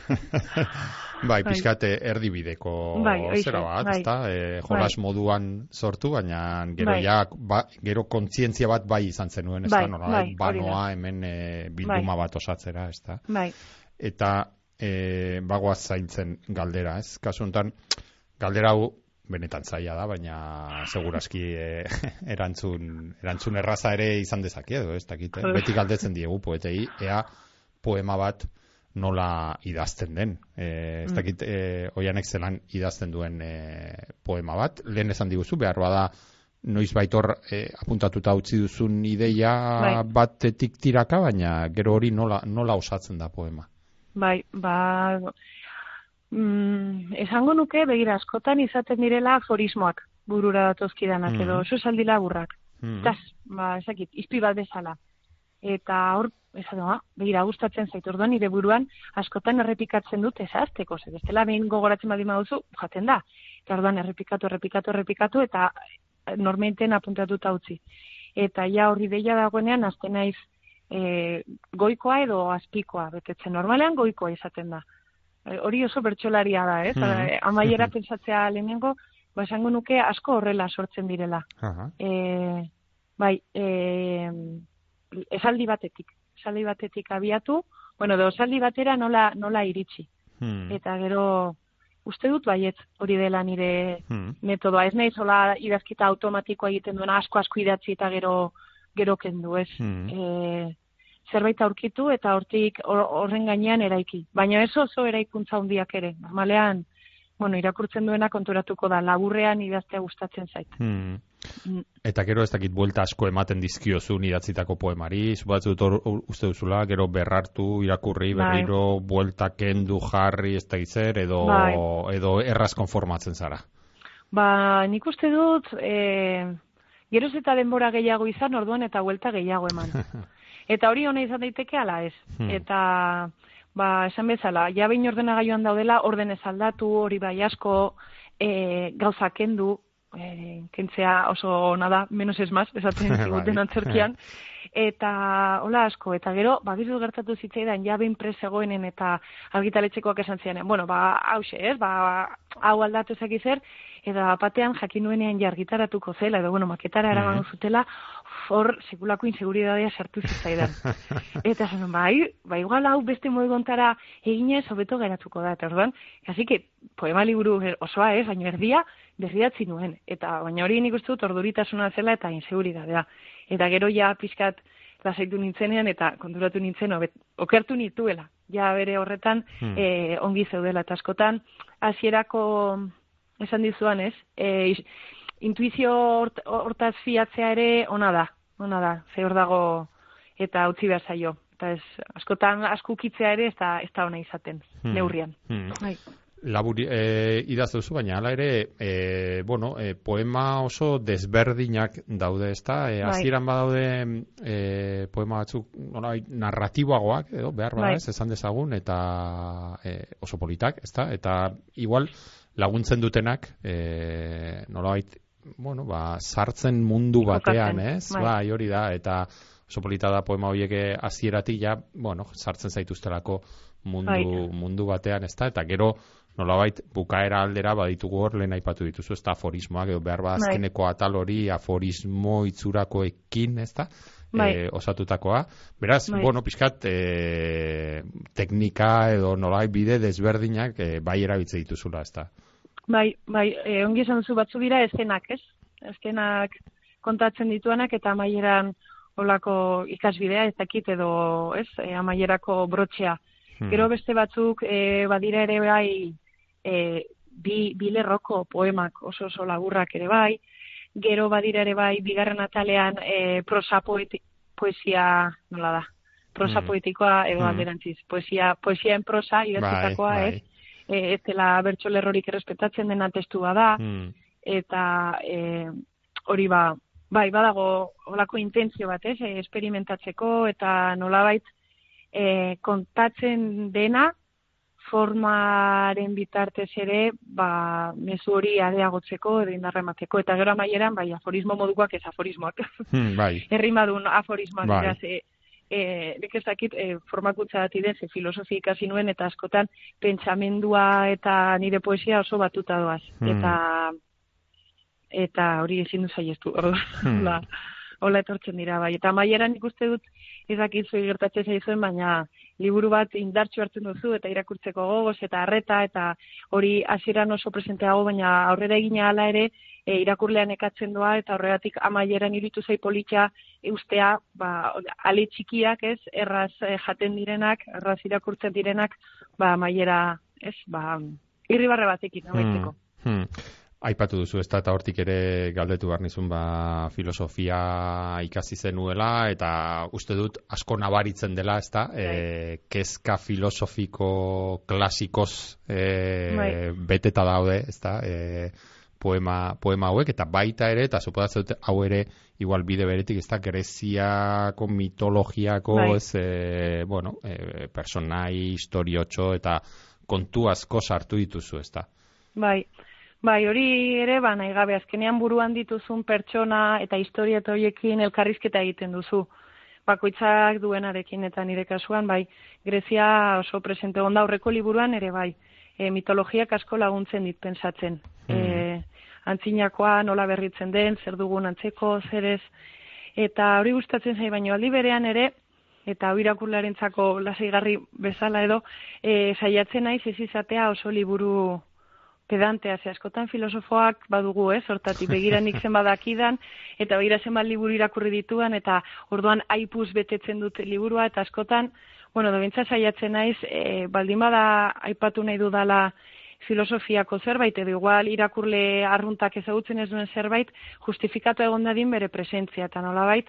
bai, pixkate erdibideko Bai, zera bat, bai. ezta? E, jolas moduan sortu, baina gero Bai. ja, ba, gero kontzientzia bat bai izan zenuen, ezta? Bai, Nola, bai, banoa hemen e, bilduma Bai. bat osatzera, ezta? bai, Eta e, bagoaz zaintzen galdera, ez? Kasu honetan, galdera hau benetan zaila da, baina segurazki e, erantzun, erantzun erraza ere izan dezake, edo ez dakit, eh? beti galdetzen diegu poetei, ea poema bat nola idazten den. E, ez Mm. dakit, e, oianek zelan idazten duen e, poema bat, lehen esan diguzu, behar bada noiz baitor e, apuntatuta utzi duzun ideia Bai. batetik tiraka, baina gero hori nola, nola osatzen da poema. bai, ba, mm, esango nuke, begira, askotan izaten direla aforismoak burura datozkidanak, Mhm. edo oso esaldi laburrak. Hmm. Taz, ba, ezakit, izpi bat bezala. Eta hor, esan ah, begira, gustatzen zait, orduan nire buruan, askotan errepikatzen dut ezazteko, ze bestela behin gogoratzen badi baduzu, jaten da. Eta orduan errepikatu, errepikatu, errepikatu, eta normenten apuntatuta utzi. Eta ja hori deia dagoenean, azten naiz e, goikoa edo azpikoa betetzen. Normalean goikoa izaten da. E, hori oso bertsolaria da, ez? Mhm. E, amaiera pentsatzea lehenengo, ba esango nuke asko horrela sortzen direla. Aha. E, bai, e, esaldi batetik. Esaldi batetik abiatu, bueno, edo esaldi batera nola, nola iritsi. Hmm. Eta gero, uste dut baiet hori dela nire Hmm. metodoa. Ez nahi zola idazkita automatikoa egiten duena asko asko idatzi eta gero gero kendu, ez? Hmm. E, zerbait aurkitu eta hortik hor- horren gainean eraiki. Baina ez oso eraikuntza handiak ere. Normalean, bueno, irakurtzen duena konturatuko da, laburrean idaztea gustatzen zait. Hmm. Mm. Eta gero ez dakit buelta asko ematen dizkiozun idatzitako poemari, zubatzut hor hor uste duzula, gero berrartu, irakurri, Bai. berriro, buelta kendu, jarri, ez dakit zer, edo, Bai. edo erraz konformatzen zara. Ba, nik uste dut, e, geroz eta denbora gehiago izan, orduan eta buelta gehiago eman. eta hori hona izan daiteke ala ez. Hmm. Eta, ba, esan bezala, ja behin ordenagailuan daudela, orden ez aldatu, hori bai asko, e, gauza kendu, e, kentzea oso ona da, menos es más, esaten ziguten Bai. antzerkian. Eta, hola asko, eta gero, bagizu gertatu zitzaidan, ja behin presegoenen eta argitaletxekoak esan zianen, bueno, ba, hause, ez, ba, hau aldatu ezak zer, eta batean jakin nuenean ja argitaratuko zela, edo, bueno, maketara eraman Mhm. zutela, uf, hor, sekulako inseguridadea sartu zitzaidan. eta esan, bai, ba, igual hau beste moegontara eginez, hobeto geratuko da, eta orduan, kasi que, poema liburu osoa ez, baina erdia, berriatzi nuen, eta baina hori nik uste dut orduritasuna zela eta inseguridadea. Eta gero ja pixkat lasaitu nintzenean eta konturatu nintzen hobet, okertu nituela. Ja bere horretan Hmm. eh, ongi zeudela eta askotan hasierako esan dizuan, ez? E, intuizio hort, hortaz fiatzea ere ona da, ona da, ze hor dago eta utzi behar zaio. Eta ez, askotan askukitzea ere ez da, ez da ona izaten, Hmm. neurrian. Hmm. Bai. labur e, idaz duzu, baina hala ere, e, bueno, e, poema oso desberdinak daude, ezta? E, Bai. Hasieran badaude e, poema batzuk nolabait narratiboagoak, edo behar bada Bai. ez, esan dezagun, eta e, oso politak, ezta? Eta igual laguntzen dutenak, e, nolabait, bueno, ba, sartzen mundu batean, ez? bai. Bai, hori da, eta oso polita da poema horiek hasieratik ja, bueno, sartzen zaituztelako mundu, Bai. mundu batean, ezta? Eta gero nolabait bukaera aldera baditugu hor lehen aipatu dituzu, ez da aforismoak edo behar ba Bai. azkeneko atal hori aforismo itzurakoekin, ez da? Bai. E, osatutakoa. Beraz, Bai. bueno, pixkat e, teknika edo nolabait bide desberdinak e, bai erabiltze dituzula, ez da? Bai, bai, e, ongi esan duzu batzu dira eskenak, ez? Eskenak kontatzen dituanak eta amaieran olako ikasbidea, ez dakit edo, ez, e, amaierako brotxea. Hmm. Gero beste batzuk e, badira ere bai e, bi, bi lerroko poemak oso oso laburrak ere bai. Gero badira ere bai bigarren atalean e, prosa poeti, poesia, nola da, prosa Mm. poetikoa edo Mm. alderantziz. Poesia, poesia en prosa idatzitakoa, bai, ez? E, ez dela bertso lerrorik errespetatzen dena testua da, Hmm. eta e, hori ba, bai, badago olako intentzio bat, ez, e, esperimentatzeko, eta nolabait e, kontatzen dena formaren bitartez ere, ba, mezu hori areagotzeko edo indarra emateko, eta gero amaieran, bai, aforismo modukoak ez aforismoak. Hmm, bai. Herrimadun aforismoak Bai. dira, ze, e, nik ez dakit, e, formakuntza bat iden, ze filosofia ikasi nuen, eta askotan pentsamendua eta nire poesia oso batuta doaz. Hmm. Eta eta hori ezin du saiestu. Orduan, Hmm. hola, hola etortzen dira bai. Eta maieran ikuste dut ez dakit zuei gertatzen zaizuen, baina liburu bat indartxu hartzen duzu eta irakurtzeko gogoz eta harreta eta hori hasieran oso presenteago, baina aurrera egina hala ere e, irakurlean ekatzen doa eta horregatik amaieran iritu zai politxa e, ustea, ba, ale txikiak, ez, erraz e, jaten direnak, erraz irakurtzen direnak, ba, amaiera, ez, ba, irribarre batekin, amaitzeko. Hmm. Aipatu duzu ez da, eta hortik ere galdetu behar nizun ba, filosofia ikasi zenuela, eta uste dut asko nabaritzen dela, ez da, e, kezka filosofiko klasikoz e, Bai. beteta daude, ez da, e, poema, poema hauek, eta baita ere, eta suposatzen dut hau ere, igual bide beretik, ez da, Greziako mitologiako, Bai. ez, e, bueno, e, personai, historiotxo, eta kontu asko sartu dituzu, ez da. Bai, bai, hori ere, ba, nahi gabe, azkenean buruan dituzun pertsona eta historia eta horiekin elkarrizketa egiten duzu. Bakoitzak duenarekin eta nire kasuan, bai, Grezia oso presente onda aurreko liburuan ere bai, e, mitologiak asko laguntzen dit pensatzen. E, antzinakoa nola berritzen den, zer dugun antzeko, zer ez, eta hori gustatzen zai, baino aldi berean ere, eta hau irakurlarentzako lasaigarri bezala edo, e, saiatzen naiz ez izatea oso liburu pedantea, ze askotan filosofoak badugu, ez, hortatik begira nik zen badakidan, eta begira zenbat liburu irakurri dituan, eta orduan aipuz betetzen dute liburua, eta askotan, bueno, dobintza saiatzen naiz, e, baldin bada aipatu nahi dudala filosofiako zerbait, edo igual irakurle arruntak ezagutzen ez duen zerbait, justifikatu egon dadin bere presentzia, eta nolabait,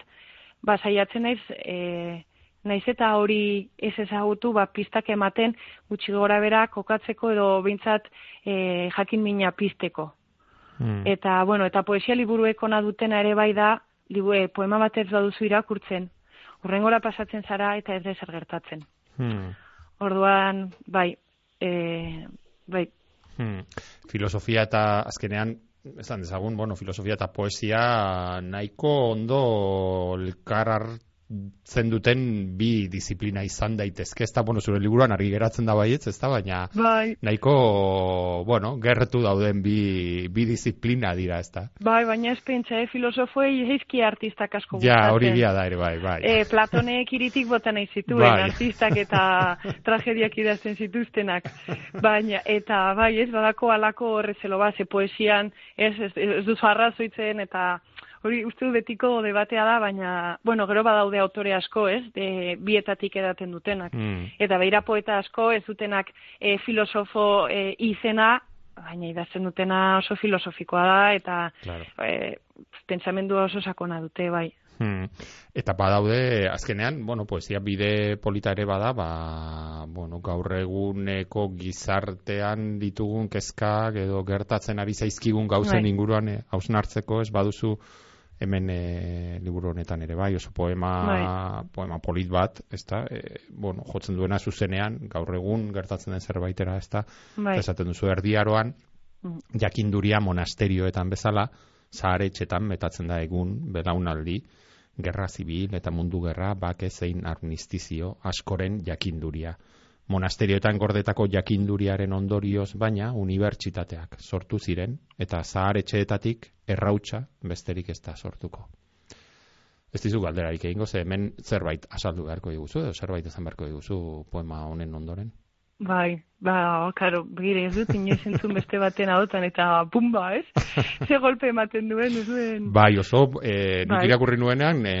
ba, saiatzen naiz, e, naiz eta hori ez ezagutu, ba, pistak ematen gutxi gora bera kokatzeko edo behintzat e, jakin mina pisteko. Hmm. Eta, bueno, eta poesia liburuek ona dutena ere bai da, libu, e, poema bat ez baduzu irakurtzen, urrengora pasatzen zara eta ez da ezer gertatzen. Hmm. Orduan, bai, e, bai, Hmm. Filosofia eta azkenean, esan dezagun, bueno, filosofia eta poesia nahiko ondo elkar hartzen duten bi disiplina izan daitezke, ez da, bueno, zure liburuan argi geratzen da baietz, ez da, baina bai, nahiko, bueno, gertu dauden bi, bi disiplina dira, ez da. bai, baina ez pentsa, eh, filosofoei eizki artistak asko Ja, gustatzen. hori bia da ere, bai, bai. E, Platonek iritik bota nahi zituen, Bai. artistak eta tragediak idazten zituztenak. Baina, eta bai, ez badako alako horrezelo ze poesian, ez, ez, ez duzu arrazoitzen, eta hori uste betiko debatea da, baina, bueno, gero badaude autore asko, ez, de, bietatik edaten dutenak. Hmm. Eta beira poeta asko ez dutenak e, filosofo e, izena, baina idazten dutena oso filosofikoa da, eta Claro. e, pentsamendua oso sakona dute, bai. Hmm. Eta badaude, azkenean, bueno, poesia bide polita ere bada, ba, bueno, gaur eguneko gizartean ditugun kezkak edo gertatzen ari zaizkigun gauzen Bai. inguruan eh, hausnartzeko, ez baduzu hemen e, liburu honetan ere bai, oso poema, Bai. poema polit bat, ezta? E, bueno, jotzen duena zuzenean, gaur egun gertatzen den zerbaitera, ezta? Bai. Esaten duzu erdiaroan, Mm. jakinduria monasterioetan bezala, zaharetxetan metatzen da egun belaunaldi, gerra zibil eta mundu gerra bake zein armistizio askoren jakinduria. Monasterioetan gordetako jakinduriaren ondorioz baina unibertsitateak sortu ziren eta zaharetxeetatik errautsa besterik ez da sortuko. Ez dizu galderarik egingo, ze hemen zerbait asaldu beharko diguzu, edo zerbait esan beharko diguzu poema honen ondoren. Bai, ba, karo, begire, ez dut inoiz entzun beste baten ahotan, eta pumba, ez? Ze golpe ematen duen, ez duen? Bai, oso, e, nik Bai. irakurri nuenean, e,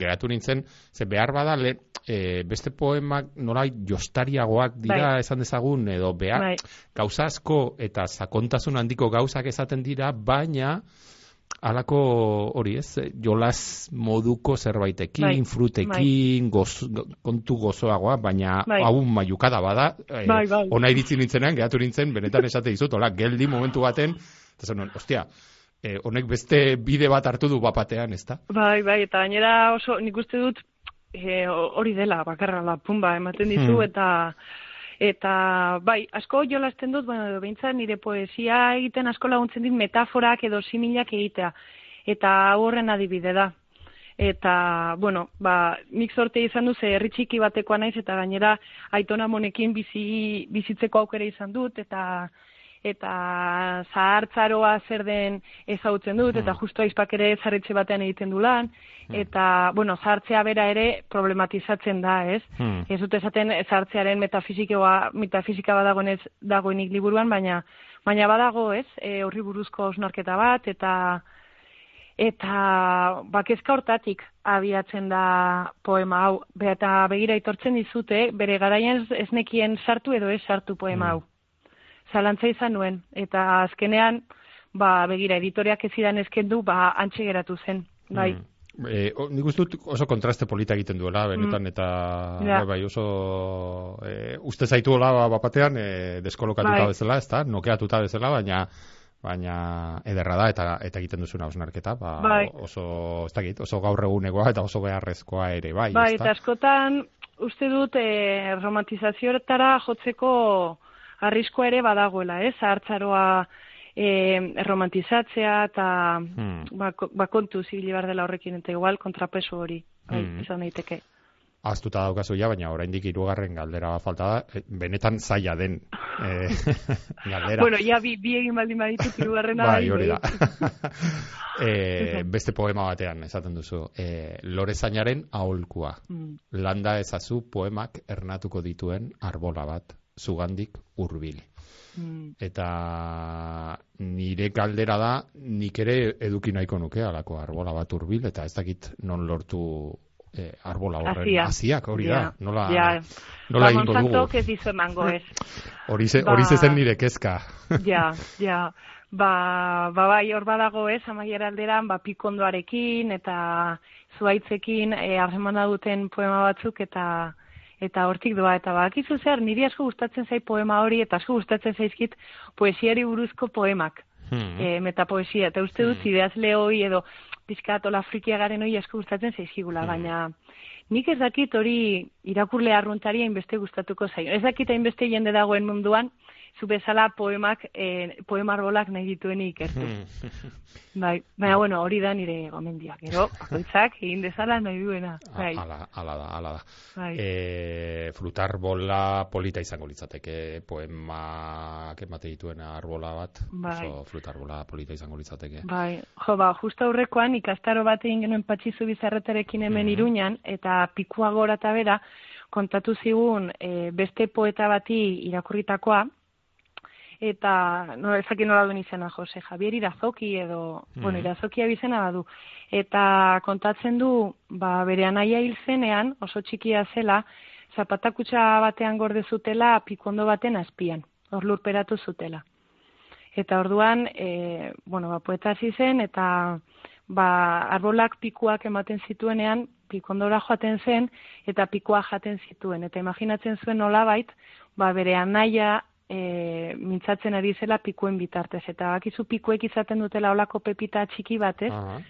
geratu nintzen, ze behar bada, le, e, beste poemak nola jostariagoak dira Bai. esan dezagun, edo behar, Bai, gauza asko eta sakontasun handiko gauzak esaten dira, baina halako hori ez, jolas moduko zerbaitekin, Bai, frutekin, goz, kontu gozoagoa, baina Bai. hau maiukada bada, e, Bai, bai. ona iritzi nintzenean, geratu nintzen, benetan esate dizut, hola, geldi momentu baten, eta zen, ostia, e, honek beste bide bat hartu du bapatean, ezta? bai, bai, eta gainera oso, nik uste dut, eh, hori dela, bakarra la pumba, ematen ditu, Hmm. eta eta bai, asko jolasten dut, bueno, behintzat nire poesia egiten asko laguntzen dit metaforak edo similak egitea. Eta horren adibide da. Eta, bueno, ba, nik sorte izan du, ze herri txiki batekoa naiz, eta gainera aitona monekin bizi, bizitzeko aukera izan dut, eta eta zahartzaroa zer den ezagutzen dut, eta Hmm. justu aizpak ere zarretxe batean egiten du lan, eta, bueno, zahartzea bera ere problematizatzen da, ez? Hmm. Ez dut esaten zahartzearen metafisikoa, metafisika badagoen ez dagoenik liburuan, baina baina badago, ez? E, horri buruzko osnarketa bat, eta eta bakezka hortatik abiatzen da poema hau. Be, eta begira itortzen dizute, bere garaian ez, ez nekien sartu edo ez sartu poema Mm. hau. Zalantza izan nuen, eta azkenean, ba, begira, editoriak ez zidan eskendu, ba, antxe geratu zen. Bai, Mm. E, o, nik uste dut oso kontraste polita egiten duela, benetan, eta Mm. Ja. bai, bai, oso e, uste zaituela ba, bapatean e, deskolokatuta Bai. bezala, ezta, nokeatuta bezala, baina baina ederra da eta eta egiten duzuna osnarketa, ba, Bai. oso, ez dakit, oso gaur egunekoa eta oso beharrezkoa ere, bai, Bai, eta askotan uste dut e, romantizazioetara jotzeko arriskoa ere badagoela, ez? Zahartzaroa e, romantizatzea eta Hmm. ba, ba, kontu zibili behar dela horrekin, eta igual kontrapeso hori, bai, Hmm. izan daiteke. Aztuta daukazu ja, baina oraindik hirugarren galdera falta da, e, benetan zaila den e, galdera. Bueno, ja bi, bi egin baldin baditut, hirugarrena bai, hori da. e, beste poema batean esaten duzu. E, Lorezainaren aholkua. Mm, Landa ezazu poemak ernatuko dituen arbola bat, zugandik hurbil. mm. Eta nire galdera da, nik ere eduki nahiko nuke alako arbola bat hurbil, eta ez dakit non lortu e, arbola horren Haziak. haziak, hori da. Ja, Nola, ja. nola ba, egingo dugu? Ez dizu emango ez. Hori ze, Ba- hori nire kezka. ja, ja. Ba, ba bai, hor badago ez, amaiera alderan, ba, pikondoarekin eta zuaitzekin e, harremana duten poema batzuk eta eta hortik doa, eta bakizu zer, niri asko gustatzen zait poema hori, eta asko gustatzen zaizkit poesiari buruzko poemak, Hmm. e, metapoesia, eta uste dut Hmm. idazle hoi edo pizkatola frikia garen hoi asko gustatzen zaizkigula, Hmm. baina nik ez dakit hori irakurle arruntari hainbeste gustatuko zaio. Ez dakit hainbeste jende dagoen munduan, zu bezala poemak, e, poema arbolak nahi dituen ikertu. Hmm. Bai, baina bueno, hori da nire gomendia. Gero, bakoitzak egin dezala nahi duena. Bai, Ala, ala da, ala da. bai. E, frutar bola polita izango litzateke, poemak emate dituen arbola bat, Bai. oso frutar bola polita izango litzateke. Bai, jo, ba, justo aurrekoan ikastaro bat egin genuen patxizu bizarretarekin hemen Mhm. iruñan, eta pikua gora eta bera, kontatu zigun e, beste poeta bati irakurritakoa, eta no ezakin nola duen izena Jose Javier Irazoki edo, bueno, Mhm. Irazokia bizena badu. Eta kontatzen du, ba, bere anaia hil zenean, oso txikia zela, zapatakutxa batean gorde zutela pikondo baten azpian, hor lurperatu zutela. Eta orduan, e, bueno, ba, poeta hasi zen, eta ba, arbolak pikuak ematen zituenean, pikondora joaten zen, eta pikua jaten zituen. Eta imaginatzen zuen nolabait, ba, bere anaia e, mintzatzen ari zela pikuen bitartez. Eta bakizu pikuek izaten dutela olako pepita txiki batez, uh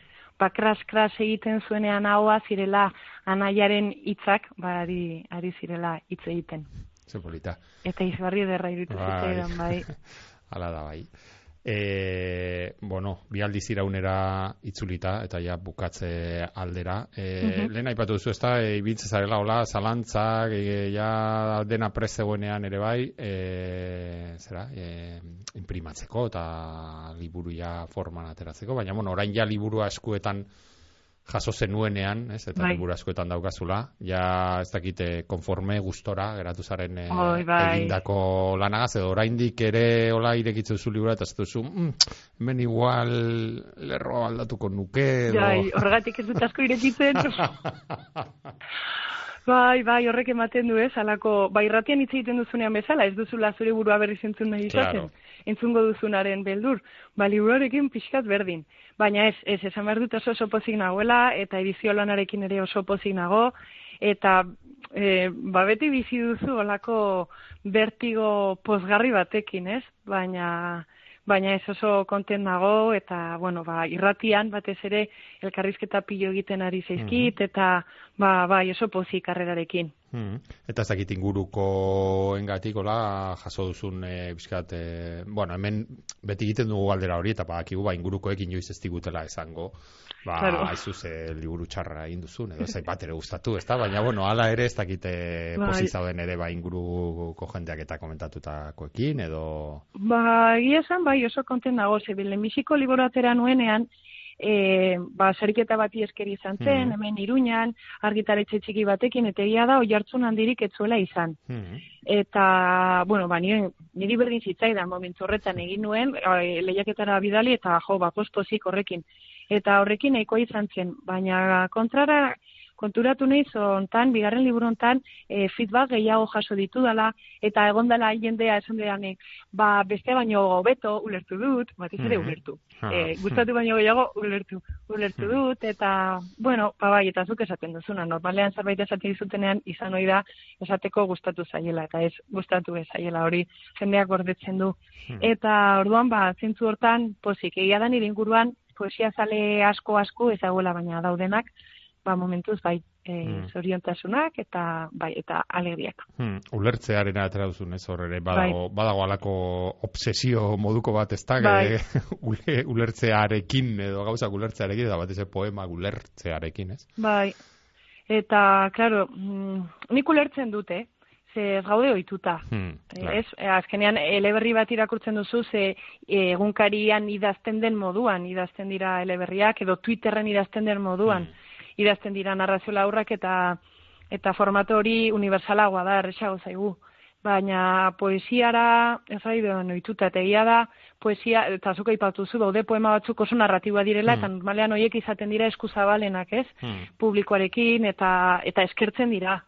ba, kras-kras egiten zuenean haua zirela anaiaren hitzak ba, ari, ari zirela hitz egiten. Zepolita. Eta izbarri derra irutu bai. bai. Hala da, bai. E, bueno, bi aldiz iraunera itzulita eta ja bukatze aldera. E, mm Lehen aipatu duzu ezta, e, ibitze zarela hola, zalantzak, e, ja dena prezegoenean ere bai, e, zera, e, imprimatzeko eta liburu ja forman ateratzeko, baina bueno, orain ja liburu eskuetan jaso zenuenean, ez, eta bai. askoetan daukazula, ja ez dakite konforme gustora geratu zaren e, bai. egindako lanagaz, edo oraindik ere hola irekitzen zu libura, eta ez duzu, mm, hemen igual lerro aldatuko nuke, edo... Jai, horregatik ez dut asko irekitzen. Bai, bai, horrek ematen du ez, alako, bai, ratian hitz egiten duzunean bezala, ez duzula zure burua berri zentzun nahi izaten, claro. entzungo duzunaren beldur, ba, liburuarekin pixkat berdin. Baina ez, ez, esan behar dut oso oso pozik nagoela, eta edizio lanarekin ere oso pozik nago, eta e, ba, beti bizi duzu olako bertigo pozgarri batekin, ez? Baina, baina ez oso konten nago, eta, bueno, ba, irratian, batez ere, elkarrizketa pilo egiten ari zeizkit, mm eta, ba, bai, oso pozik karrerarekin. Mm Eta ez dakit inguruko engatik, hola, jaso duzun, e, bizkat, e, bueno, hemen beti egiten dugu galdera hori, eta badakigu, ba, ingurukoekin joiz ez digutela esango, ba, claro. aizu ze liburu txarra egin duzun, edo zai bat ere gustatu, ez da? Baina, bueno, ala ere ez dakite bai. posizauden ere, ba, inguruko jendeak eta komentatutakoekin, edo... Ba, egia esan, bai, oso konten dago, zebilen, misiko liburu atera nuenean, e, ba, sariketa bati eskeri izan zen, mm. hemen iruñan, argitaretxe txiki batekin, eta egia da, oi hartzun handirik etzuela izan. Mm. Eta, bueno, ba, nire, niri berdin zitzaidan momentu horretan egin nuen, e, lehiaketara bidali, eta jo, ba, pospozik horrekin. Eta horrekin nahiko izan zen, baina kontrara, konturatu nahi zontan, bigarren liburu hontan, e, feedback gehiago jaso ditu dela, eta egon dela jendea esan dedanek, ba, beste baino hobeto ulertu dut, bat ere mm-hmm. ulertu. E, gustatu baino gehiago ulertu, ulertu mm-hmm. dut, eta, bueno, ba, bai, eta zuk esaten duzuna, normalean zerbait esaten dizutenean, izan hori da, esateko gustatu zaiela, eta ez gustatu ez zaiela hori, jendeak gordetzen du. Mm. Eta, orduan, ba, zintzu hortan, pozik, egia da nire inguruan, poesia zale asko asko ezaguela baina daudenak, ba, momentuz, bai, e, hmm. zoriontasunak eta bai eta alegriak. Hmm. Ulertzearen atera duzun, ez horre, badago, bai. badago alako obsesio moduko bat ez da, bai. ulertzearekin edo gauzak ulertzearekin, eta bat ez poema ulertzearekin, ez? Bai, eta, klaro, mm, nik ulertzen dute, ze gaude ohituta. Hmm, ez, azkenean eleberri bat irakurtzen duzu ze egunkarian idazten den moduan, idazten dira eleberriak edo Twitterren idazten den moduan. Hmm idazten dira narrazio laurrak eta eta formato hori universalagoa da, erresago zaigu. Baina poesiara, ez gai noituta, eta egia da, poesia, eta zuka ipatu zu, baude poema batzuk oso narratiba direla, mm. eta normalean horiek izaten dira eskuzabalenak, ez? Mm. Publikoarekin, eta, eta eskertzen dira.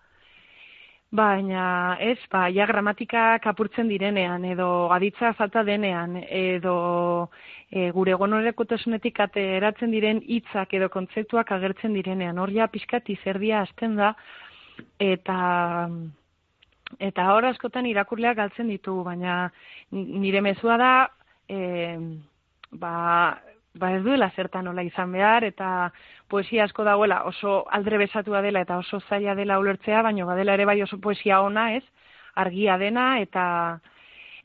Baina, ez, ba, ja gramatika kapurtzen direnean, edo aditza falta denean, edo e, gure gonorekotasunetik ateratzen diren hitzak edo kontzeptuak agertzen direnean. Hor ja pixkat izerdia hasten da, eta eta hor askotan irakurleak galtzen ditugu, baina nire mezua da, e, ba, ba ez duela zertan nola izan behar, eta poesia asko dagoela oso aldre besatua dela eta oso zaila dela ulertzea, baina badela ere bai oso poesia ona, ez? Argia dena eta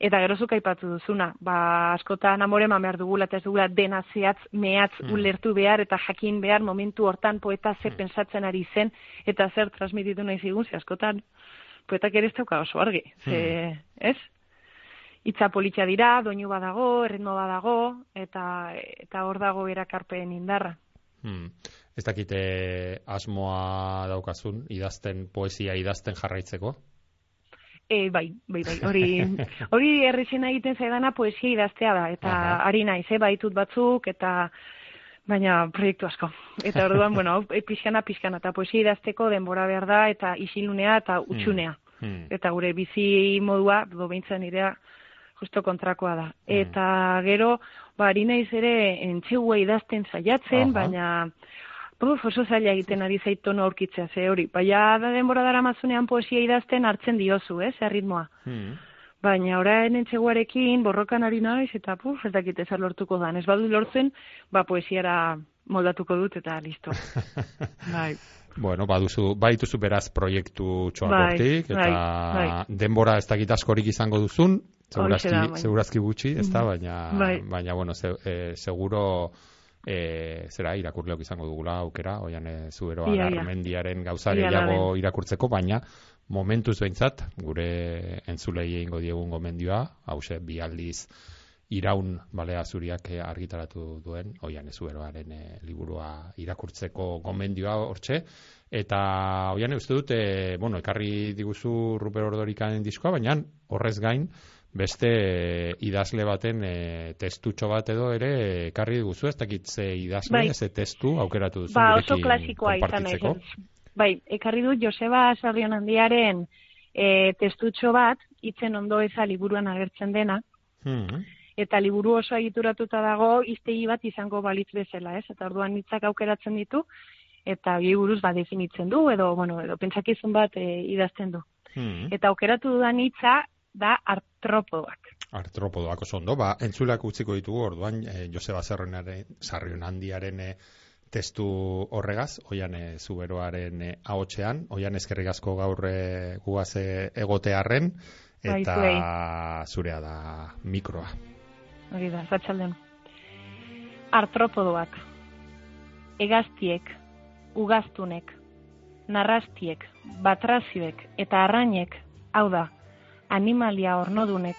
Eta gero zuk aipatu duzuna, ba, askotan amore eman behar dugula, eta ez dugula dena zehatz, mehatz, mm. ulertu behar, eta jakin behar momentu hortan poeta zer mm. pensatzen ari zen, eta zer transmititu nahi zigun, ze askotan poetak ere ez dauka oso argi. Ze, mm. ez? Itza politxa dira, doinu badago, erritmo badago, eta eta hor dago erakarpen indarra. Hmm. Ez dakite asmoa daukazun, idazten, poesia idazten jarraitzeko? E, bai, bai, bai, hori, hori errexena egiten zaidana poesia idaztea da, eta Aha. ari naiz, eh, baitut batzuk, eta baina proiektu asko. Eta orduan, bueno, e, pixkana, pixkana, eta poesia idazteko denbora behar da, eta isilunea, eta hmm. utxunea. Hmm. Eta gure bizi modua, do behintzen irea, justo kontrakoa da. Mm. Eta gero, ba, ari naiz ere entxegua idazten saiatzen, Aha. baina Uf, oso zaila egiten ari zait tono aurkitzea, ze hori. Baina da denbora dara mazunean poesia idazten hartzen diozu, eh, ze ritmoa. Hmm. Baina orain entxeguarekin borrokan ari naiz eta puf, ez dakit ezer lortuko dan. Ez badu lortzen, ba poesiara moldatuko dut eta listo. bai. Bueno, baduzu, baituzu beraz proiektu txoak Bai, hortik, eta bai, bai. denbora ez dakit askorik izango duzun, segurazki, da, bai. segurazki gutxi, ez da, baina, Bai. baina bueno, ze, e, seguro e, zera irakurleok izango dugula aukera, oian e, zuberoa Ia, ia. garmendiaren gauza gehiago den. irakurtzeko, baina momentuz behintzat, gure entzulei egingo diegun gomendioa, hause, bi aldiz iraun balea zuriak eh, argitaratu duen, oian ezuberoaren e, liburua irakurtzeko gomendioa hortxe, eta oian uste dut, e, bueno, ekarri diguzu Ruper Ordorikaren diskoa, baina horrez gain, beste e, idazle baten e, testutxo bat edo ere ekarri diguzu, ez dakit ze idazle, Bai. ze testu aukeratu duzu Ba, oso klasikoa izan konpartitzeko. Bai, ekarri dut Joseba Sarrion handiaren e, testutxo bat, itzen ondo eza liburuan agertzen dena, Hmm. eta liburu oso egituratuta dago iztegi bat izango balitz bezala, ez? Eta orduan hitzak aukeratzen ditu, eta bi buruz ba definitzen du, edo, bueno, edo pentsakizun bat e, idazten du. Hmm. Eta aukeratu dudan hitza da artropodoak. Artropodoak oso ondo, ba, entzulak utziko ditugu, orduan, e, Joseba Sarrionaren, Sarrion handiaren e, testu horregaz, oian e, zuberoaren e, ahotsean, oian eskerrik asko gaur e, gugaz e, egotearren, eta zuei. zurea da mikroa. Hori da, zatxalden. Artropodoak. Egaztiek, ugaztunek, narrastiek, batrazioek eta arrainek, hau da, animalia ornodunek,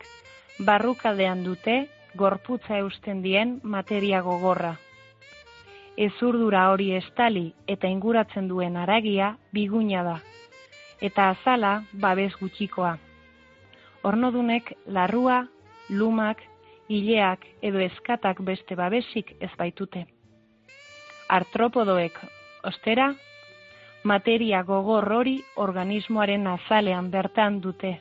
barrukaldean dute gorputza eusten dien materia gogorra. Ezurdura hori estali eta inguratzen duen aragia biguina da, eta azala babes gutxikoa. Ornodunek larrua, lumak, hileak edo eskatak beste babesik ez baitute. Artropodoek, ostera, materia gogor hori organismoaren azalean bertan dute.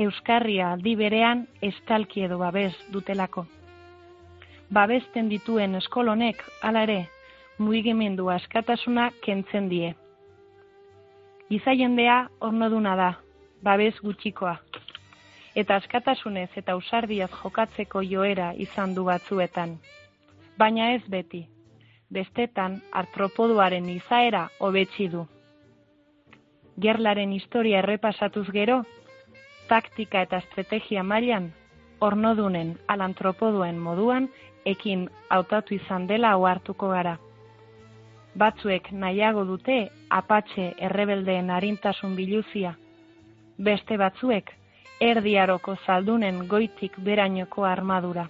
Euskarria aldi berean estalki edo babes dutelako. Babesten dituen eskolonek, hala ere, mugimendu askatasuna kentzen die. Giza jendea ornoduna da, babes gutxikoa eta askatasunez eta ausardiaz jokatzeko joera izan du batzuetan. Baina ez beti, bestetan artropodoaren izaera hobetsi du. Gerlaren historia errepasatuz gero, taktika eta estrategia mailan, ornodunen alantropodoen moduan ekin hautatu izan dela ohartuko gara. Batzuek nahiago dute apatxe errebeldeen arintasun biluzia, beste batzuek erdiaroko zaldunen goitik berainoko armadura.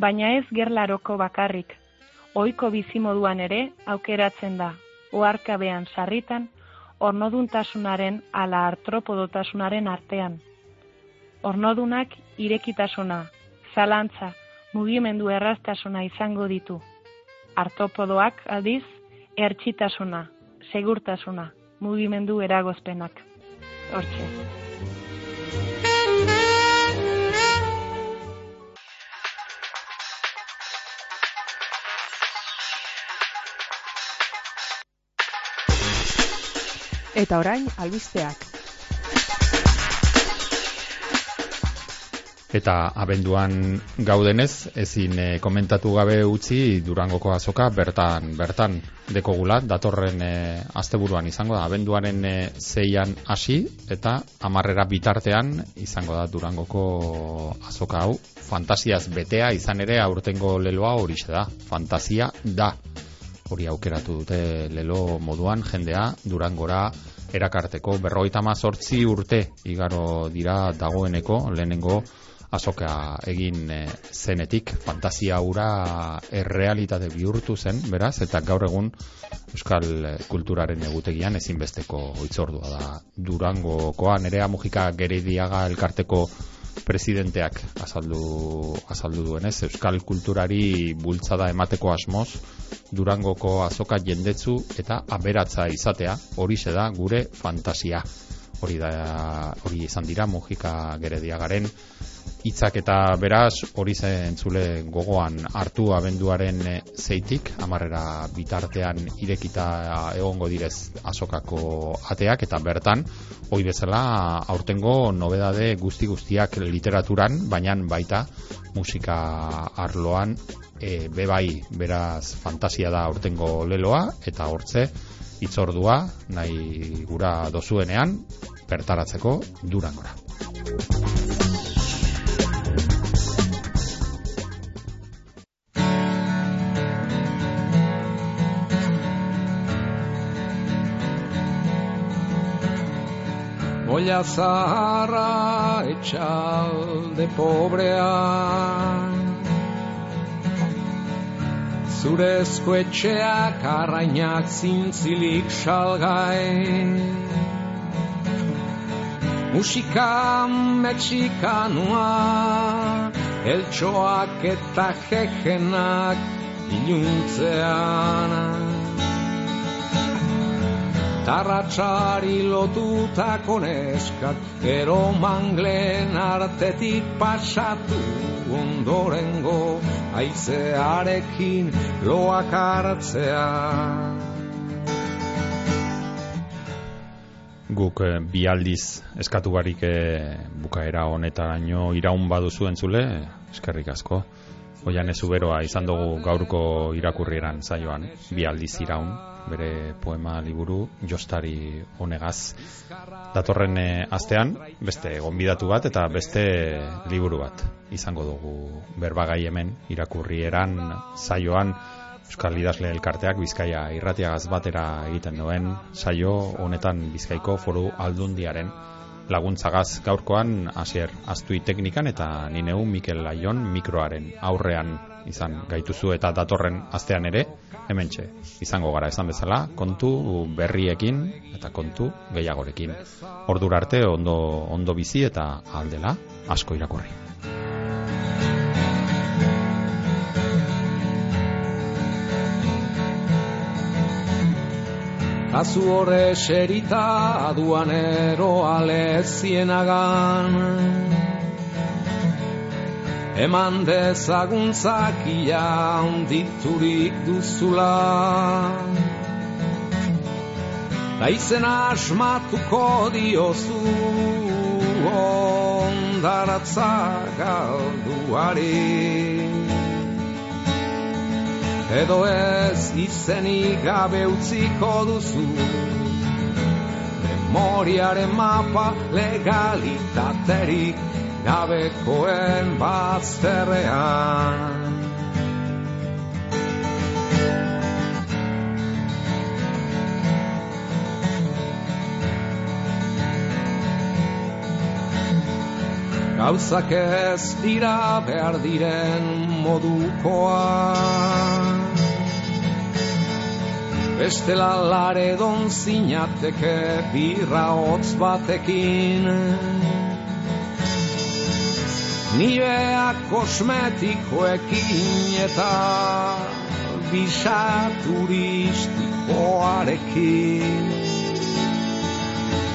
Baina ez gerlaroko bakarrik, ohiko bizimoduan ere aukeratzen da, oarkabean sarritan, ornoduntasunaren ala artropodotasunaren artean. Ornodunak irekitasuna, zalantza, mugimendu erraztasuna izango ditu. Artopodoak aldiz, ertsitasuna, segurtasuna, mugimendu eragozpenak. Hortxe. Eta orain, albisteak. Eta abenduan gaudenez, ezin eh, komentatu gabe utzi Durangoko azoka bertan bertan dekogula, datorren eh, asteburuan izango da, abenduaren eh, zeian hasi eta amarrera bitartean izango da Durangoko azoka hau. Fantasiaz betea izan ere aurtengo leloa horixe da, fantasia da. Hori aukeratu dute lelo moduan jendea Durangora erakarteko. Berrogeita mazortzi urte igaro dira dagoeneko lehenengo azoka egin e, zenetik. Fantasia hura errealitate bihurtu zen, beraz, eta gaur egun euskal eh, kulturaren egutegian ezinbesteko hitzordua da Durangokoa nerea mujika gerediaga elkarteko presidenteak azaldu, azaldu duenez, euskal kulturari bultzada emateko asmoz, Durangoko azoka jendetzu eta aberatza izatea, hori da gure fantasia. Hori da hori izan dira Mujika Gerediagaren hitzak eta beraz hori entzule gogoan hartu abenduaren eh, zeitik amarrera bitartean irekita egongo direz azokako ateak eta bertan hoi bezala aurtengo nobedade guzti guztiak literaturan baina baita musika arloan e, bebai beraz fantasia da aurtengo leloa eta hortze itzordua nahi gura dozuenean bertaratzeko durangora. Olla zaharra etxalde pobrea Zurezko etxeak arrainak zintzilik salgai. Musika mexikanua Eltsoak eta jejenak iluntzean Tarratxari lotutako neskak Ero manglen artetik pasatu ondorengo Aizearekin loak hartzea Guk eh, bi aldiz eskatu barik eh, bukaera honetaraino iraun baduzu entzule, eskerrik asko. Oian ez uberoa izan dugu gaurko irakurrieran zaioan, bi aldiz iraun, bere poema liburu jostari honegaz. Datorren eh, astean, beste gonbidatu bat eta beste liburu bat izango dugu berbagai hemen irakurri eran saioan. Euskal Idazle Elkarteak Bizkaia irratiagaz batera egiten duen saio honetan Bizkaiko foru aldundiaren laguntzagaz. Gaurkoan hasier aztui teknikan eta nineu Mikel Laion mikroaren aurrean izan gaituzu eta datorren astean ere hementxe izango gara esan bezala kontu berriekin eta kontu gehiagorekin. Ordura arte ondo, ondo bizi eta aldela asko irakurri. Azu horre serita aduanero alezienagan Eman dezaguntzak ia onditurik duzula. Daizen asmatuko diozu ondaratza galduari. Edo ez izenik gabe utziko duzu Memoriaren mapa legalitaterik gabekoen bazterrean Gauzak ez dira behar diren modukoa Bestela lare don zinateke birra hotz batekin Nivea kosmetikoekin eta bisa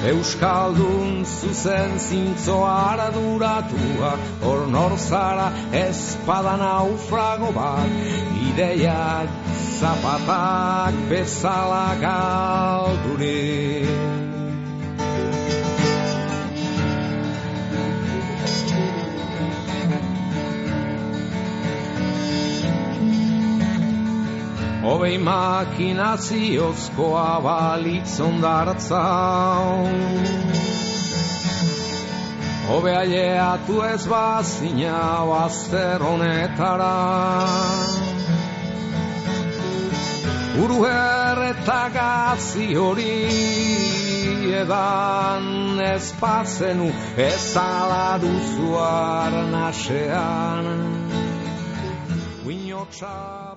Euskaldun zuzen zintzo araduratua Hor norzara espada naufrago bat Ideiak zapatak bezala galdurik Hobei makinaziozkoa balitz ondartza Hobe aileatu ez bazina bazter honetara Uru eta gazi hori edan ez bazenu ez ala duzuaren asean Uinotxa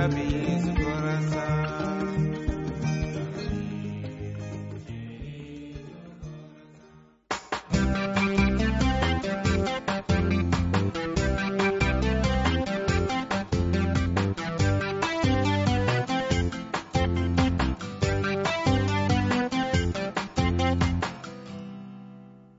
ربي